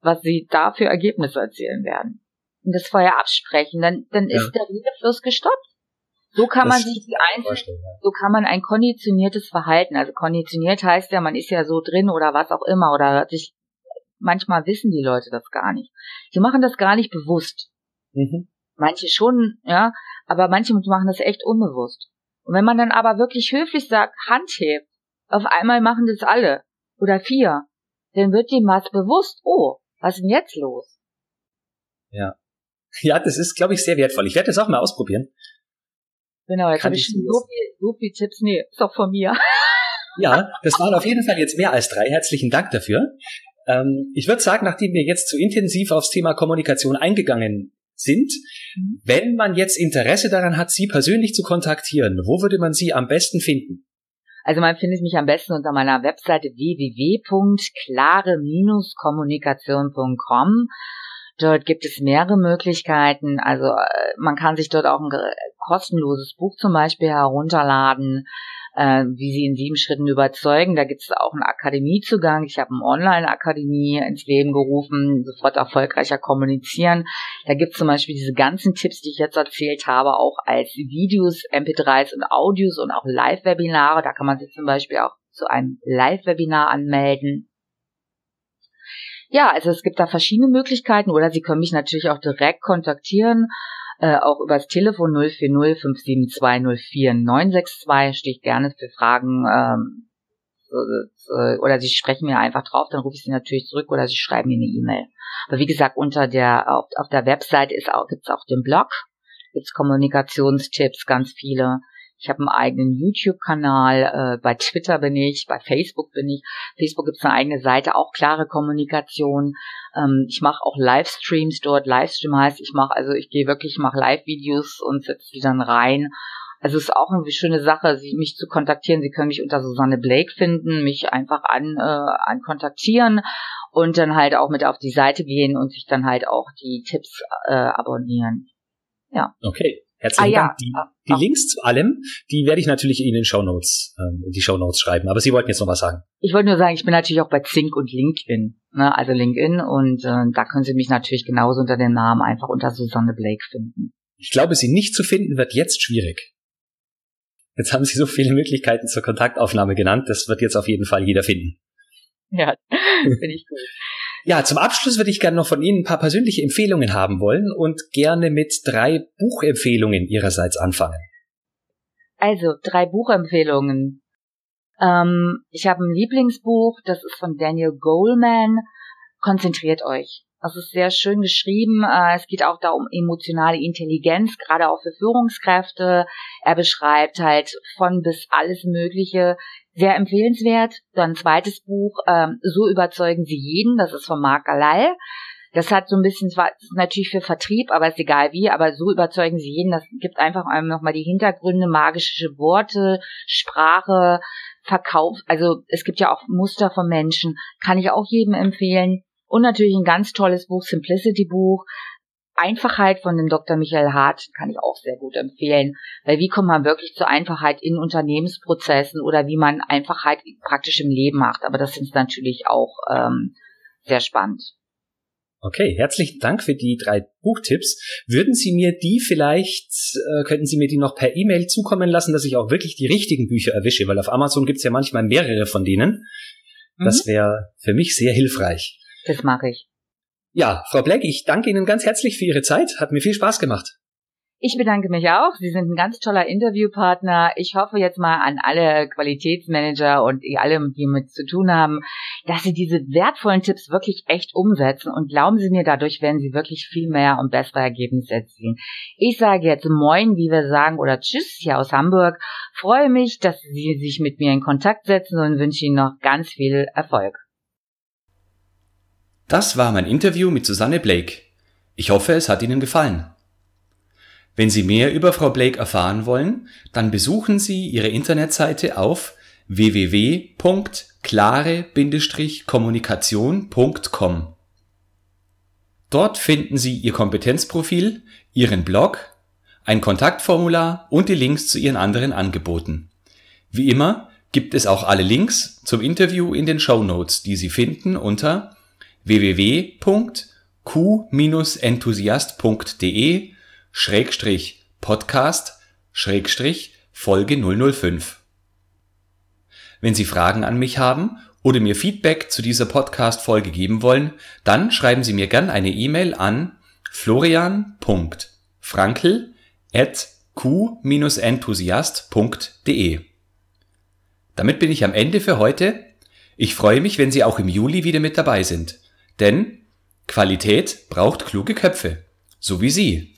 [SPEAKER 2] was Sie da für Ergebnisse erzielen werden? Und das vorher absprechen, dann, dann ja. ist der Redefluss gestoppt. So kann das man sich die einzelnen, so kann man ein konditioniertes Verhalten, also konditioniert heißt ja, man ist ja so drin oder was auch immer oder sich, manchmal wissen die Leute das gar nicht. Die machen das gar nicht bewusst. Mhm. Manche schon, ja, aber manche machen das echt unbewusst. Und wenn man dann aber wirklich höflich sagt, Hand hebt, auf einmal machen das alle oder vier, dann wird dem was bewusst, oh, was ist denn jetzt los?
[SPEAKER 1] Ja. Ja, das ist, glaube ich, sehr wertvoll. Ich werde das auch mal ausprobieren.
[SPEAKER 2] Genau, jetzt habe ich schon so viel, so viel Tipps. Nee, ist doch von mir.
[SPEAKER 1] Ja, das waren auf jeden Fall jetzt mehr als drei. Herzlichen Dank dafür. Ähm, ich würde sagen, nachdem wir jetzt so intensiv aufs Thema Kommunikation eingegangen sind. Mhm. Wenn man jetzt Interesse daran hat, Sie persönlich zu kontaktieren, wo würde man Sie am besten finden?
[SPEAKER 2] Also man findet mich am besten unter meiner Webseite www.klare-kommunikation.com. Dort gibt es mehrere Möglichkeiten. Also äh, man kann sich dort auch ein kostenloses Buch zum Beispiel herunterladen äh, wie sie in sieben Schritten überzeugen. Da gibt es auch einen Akademiezugang. Ich habe eine Online-Akademie ins Leben gerufen, sofort erfolgreicher kommunizieren. Da gibt es zum Beispiel diese ganzen Tipps, die ich jetzt erzählt habe, auch als Videos, MP3s und Audios und auch Live-Webinare. Da kann man sich zum Beispiel auch zu einem Live-Webinar anmelden. Ja, also es gibt da verschiedene Möglichkeiten oder Sie können mich natürlich auch direkt kontaktieren äh, auch übers Telefon 040 572 04962 stehe ich gerne für Fragen ähm, oder Sie sprechen mir einfach drauf, dann rufe ich Sie natürlich zurück oder Sie schreiben mir eine E-Mail. Aber wie gesagt, unter der auf, auf der Webseite ist auch gibt's auch den Blog, gibt's Kommunikationstipps, ganz viele. Ich habe einen eigenen YouTube-Kanal, äh, bei Twitter bin ich, bei Facebook bin ich. Facebook gibt's eine eigene Seite, auch klare Kommunikation. Ähm, ich mache auch Livestreams dort. Livestream heißt, ich mache, also ich gehe wirklich, mache Live-Videos und setze die dann rein. Also es ist auch eine schöne Sache, sie, mich zu kontaktieren. Sie können mich unter Susanne Blake finden, mich einfach an, äh, an kontaktieren und dann halt auch mit auf die Seite gehen und sich dann halt auch die Tipps äh, abonnieren. Ja.
[SPEAKER 1] Okay. Herzlichen ah, Dank. Ja. Die, ah. Links zu allem, die werde ich natürlich in den Show Notes, ähm, in die Show Notes schreiben. Aber Sie wollten jetzt noch was sagen.
[SPEAKER 2] Ich wollte nur sagen, ich bin natürlich auch bei Zink und LinkedIn, ne? also LinkedIn, und äh, da können Sie mich natürlich genauso unter dem Namen einfach unter Susanne Blake finden.
[SPEAKER 1] Ich glaube, Sie nicht zu finden wird jetzt schwierig. Jetzt haben Sie so viele Möglichkeiten zur Kontaktaufnahme genannt, das wird jetzt auf jeden Fall jeder finden.
[SPEAKER 2] Ja, finde ich gut.
[SPEAKER 1] Ja, zum Abschluss würde ich gerne noch von Ihnen ein paar persönliche Empfehlungen haben wollen und gerne mit drei Buchempfehlungen Ihrerseits anfangen.
[SPEAKER 2] Also, drei Buchempfehlungen. Ähm, ich habe ein Lieblingsbuch, das ist von Daniel Goleman. Konzentriert euch. Das ist sehr schön geschrieben. Äh, es geht auch da um emotionale Intelligenz, gerade auch für Führungskräfte. Er beschreibt halt von bis alles Mögliche sehr empfehlenswert. Dann zweites Buch, ähm, So überzeugen Sie jeden, das ist von Marc Galal. Das hat so ein bisschen, zwar natürlich für Vertrieb, aber ist egal wie, aber so überzeugen Sie jeden. Das gibt einfach einem nochmal die Hintergründe, magische Worte, Sprache, Verkauf. Also es gibt ja auch Muster von Menschen. Kann ich auch jedem empfehlen. Und natürlich ein ganz tolles Buch, Simplicity Buch. Einfachheit von dem Dr. Michael Hart kann ich auch sehr gut empfehlen, weil wie kommt man wirklich zur Einfachheit in Unternehmensprozessen oder wie man Einfachheit praktisch im Leben macht. Aber das ist natürlich auch ähm, sehr spannend.
[SPEAKER 1] Okay, herzlichen Dank für die drei Buchtipps. Würden Sie mir die vielleicht, äh, könnten Sie mir die noch per E-Mail zukommen lassen, dass ich auch wirklich die richtigen Bücher erwische, weil auf Amazon gibt's ja manchmal mehrere von denen. Das mhm. wäre für mich sehr hilfreich.
[SPEAKER 2] Das mache ich.
[SPEAKER 1] Ja, Frau Black, ich danke Ihnen ganz herzlich für Ihre Zeit. Hat mir viel Spaß gemacht.
[SPEAKER 2] Ich bedanke mich auch. Sie sind ein ganz toller Interviewpartner. Ich hoffe jetzt mal an alle Qualitätsmanager und alle, die mit zu tun haben, dass sie diese wertvollen Tipps wirklich echt umsetzen. Und glauben Sie mir, dadurch werden Sie wirklich viel mehr und bessere Ergebnisse erzielen. Ich sage jetzt Moin, wie wir sagen, oder Tschüss hier aus Hamburg. Freue mich, dass Sie sich mit mir in Kontakt setzen und wünsche Ihnen noch ganz viel Erfolg.
[SPEAKER 1] Das war mein Interview mit Susanne Blake. Ich hoffe, es hat Ihnen gefallen. Wenn Sie mehr über Frau Blake erfahren wollen, dann besuchen Sie ihre Internetseite auf www.klare-kommunikation.com. Dort finden Sie Ihr Kompetenzprofil, Ihren Blog, ein Kontaktformular und die Links zu Ihren anderen Angeboten. Wie immer gibt es auch alle Links zum Interview in den Show Notes, die Sie finden unter www.q-enthusiast.de Schrägstrich Podcast Schrägstrich Folge 005. Wenn Sie Fragen an mich haben oder mir Feedback zu dieser Podcast-Folge geben wollen, dann schreiben Sie mir gern eine E-Mail an florian.frankl at q-enthusiast.de. Damit bin ich am Ende für heute. Ich freue mich, wenn Sie auch im Juli wieder mit dabei sind. Denn Qualität braucht kluge Köpfe, so wie Sie.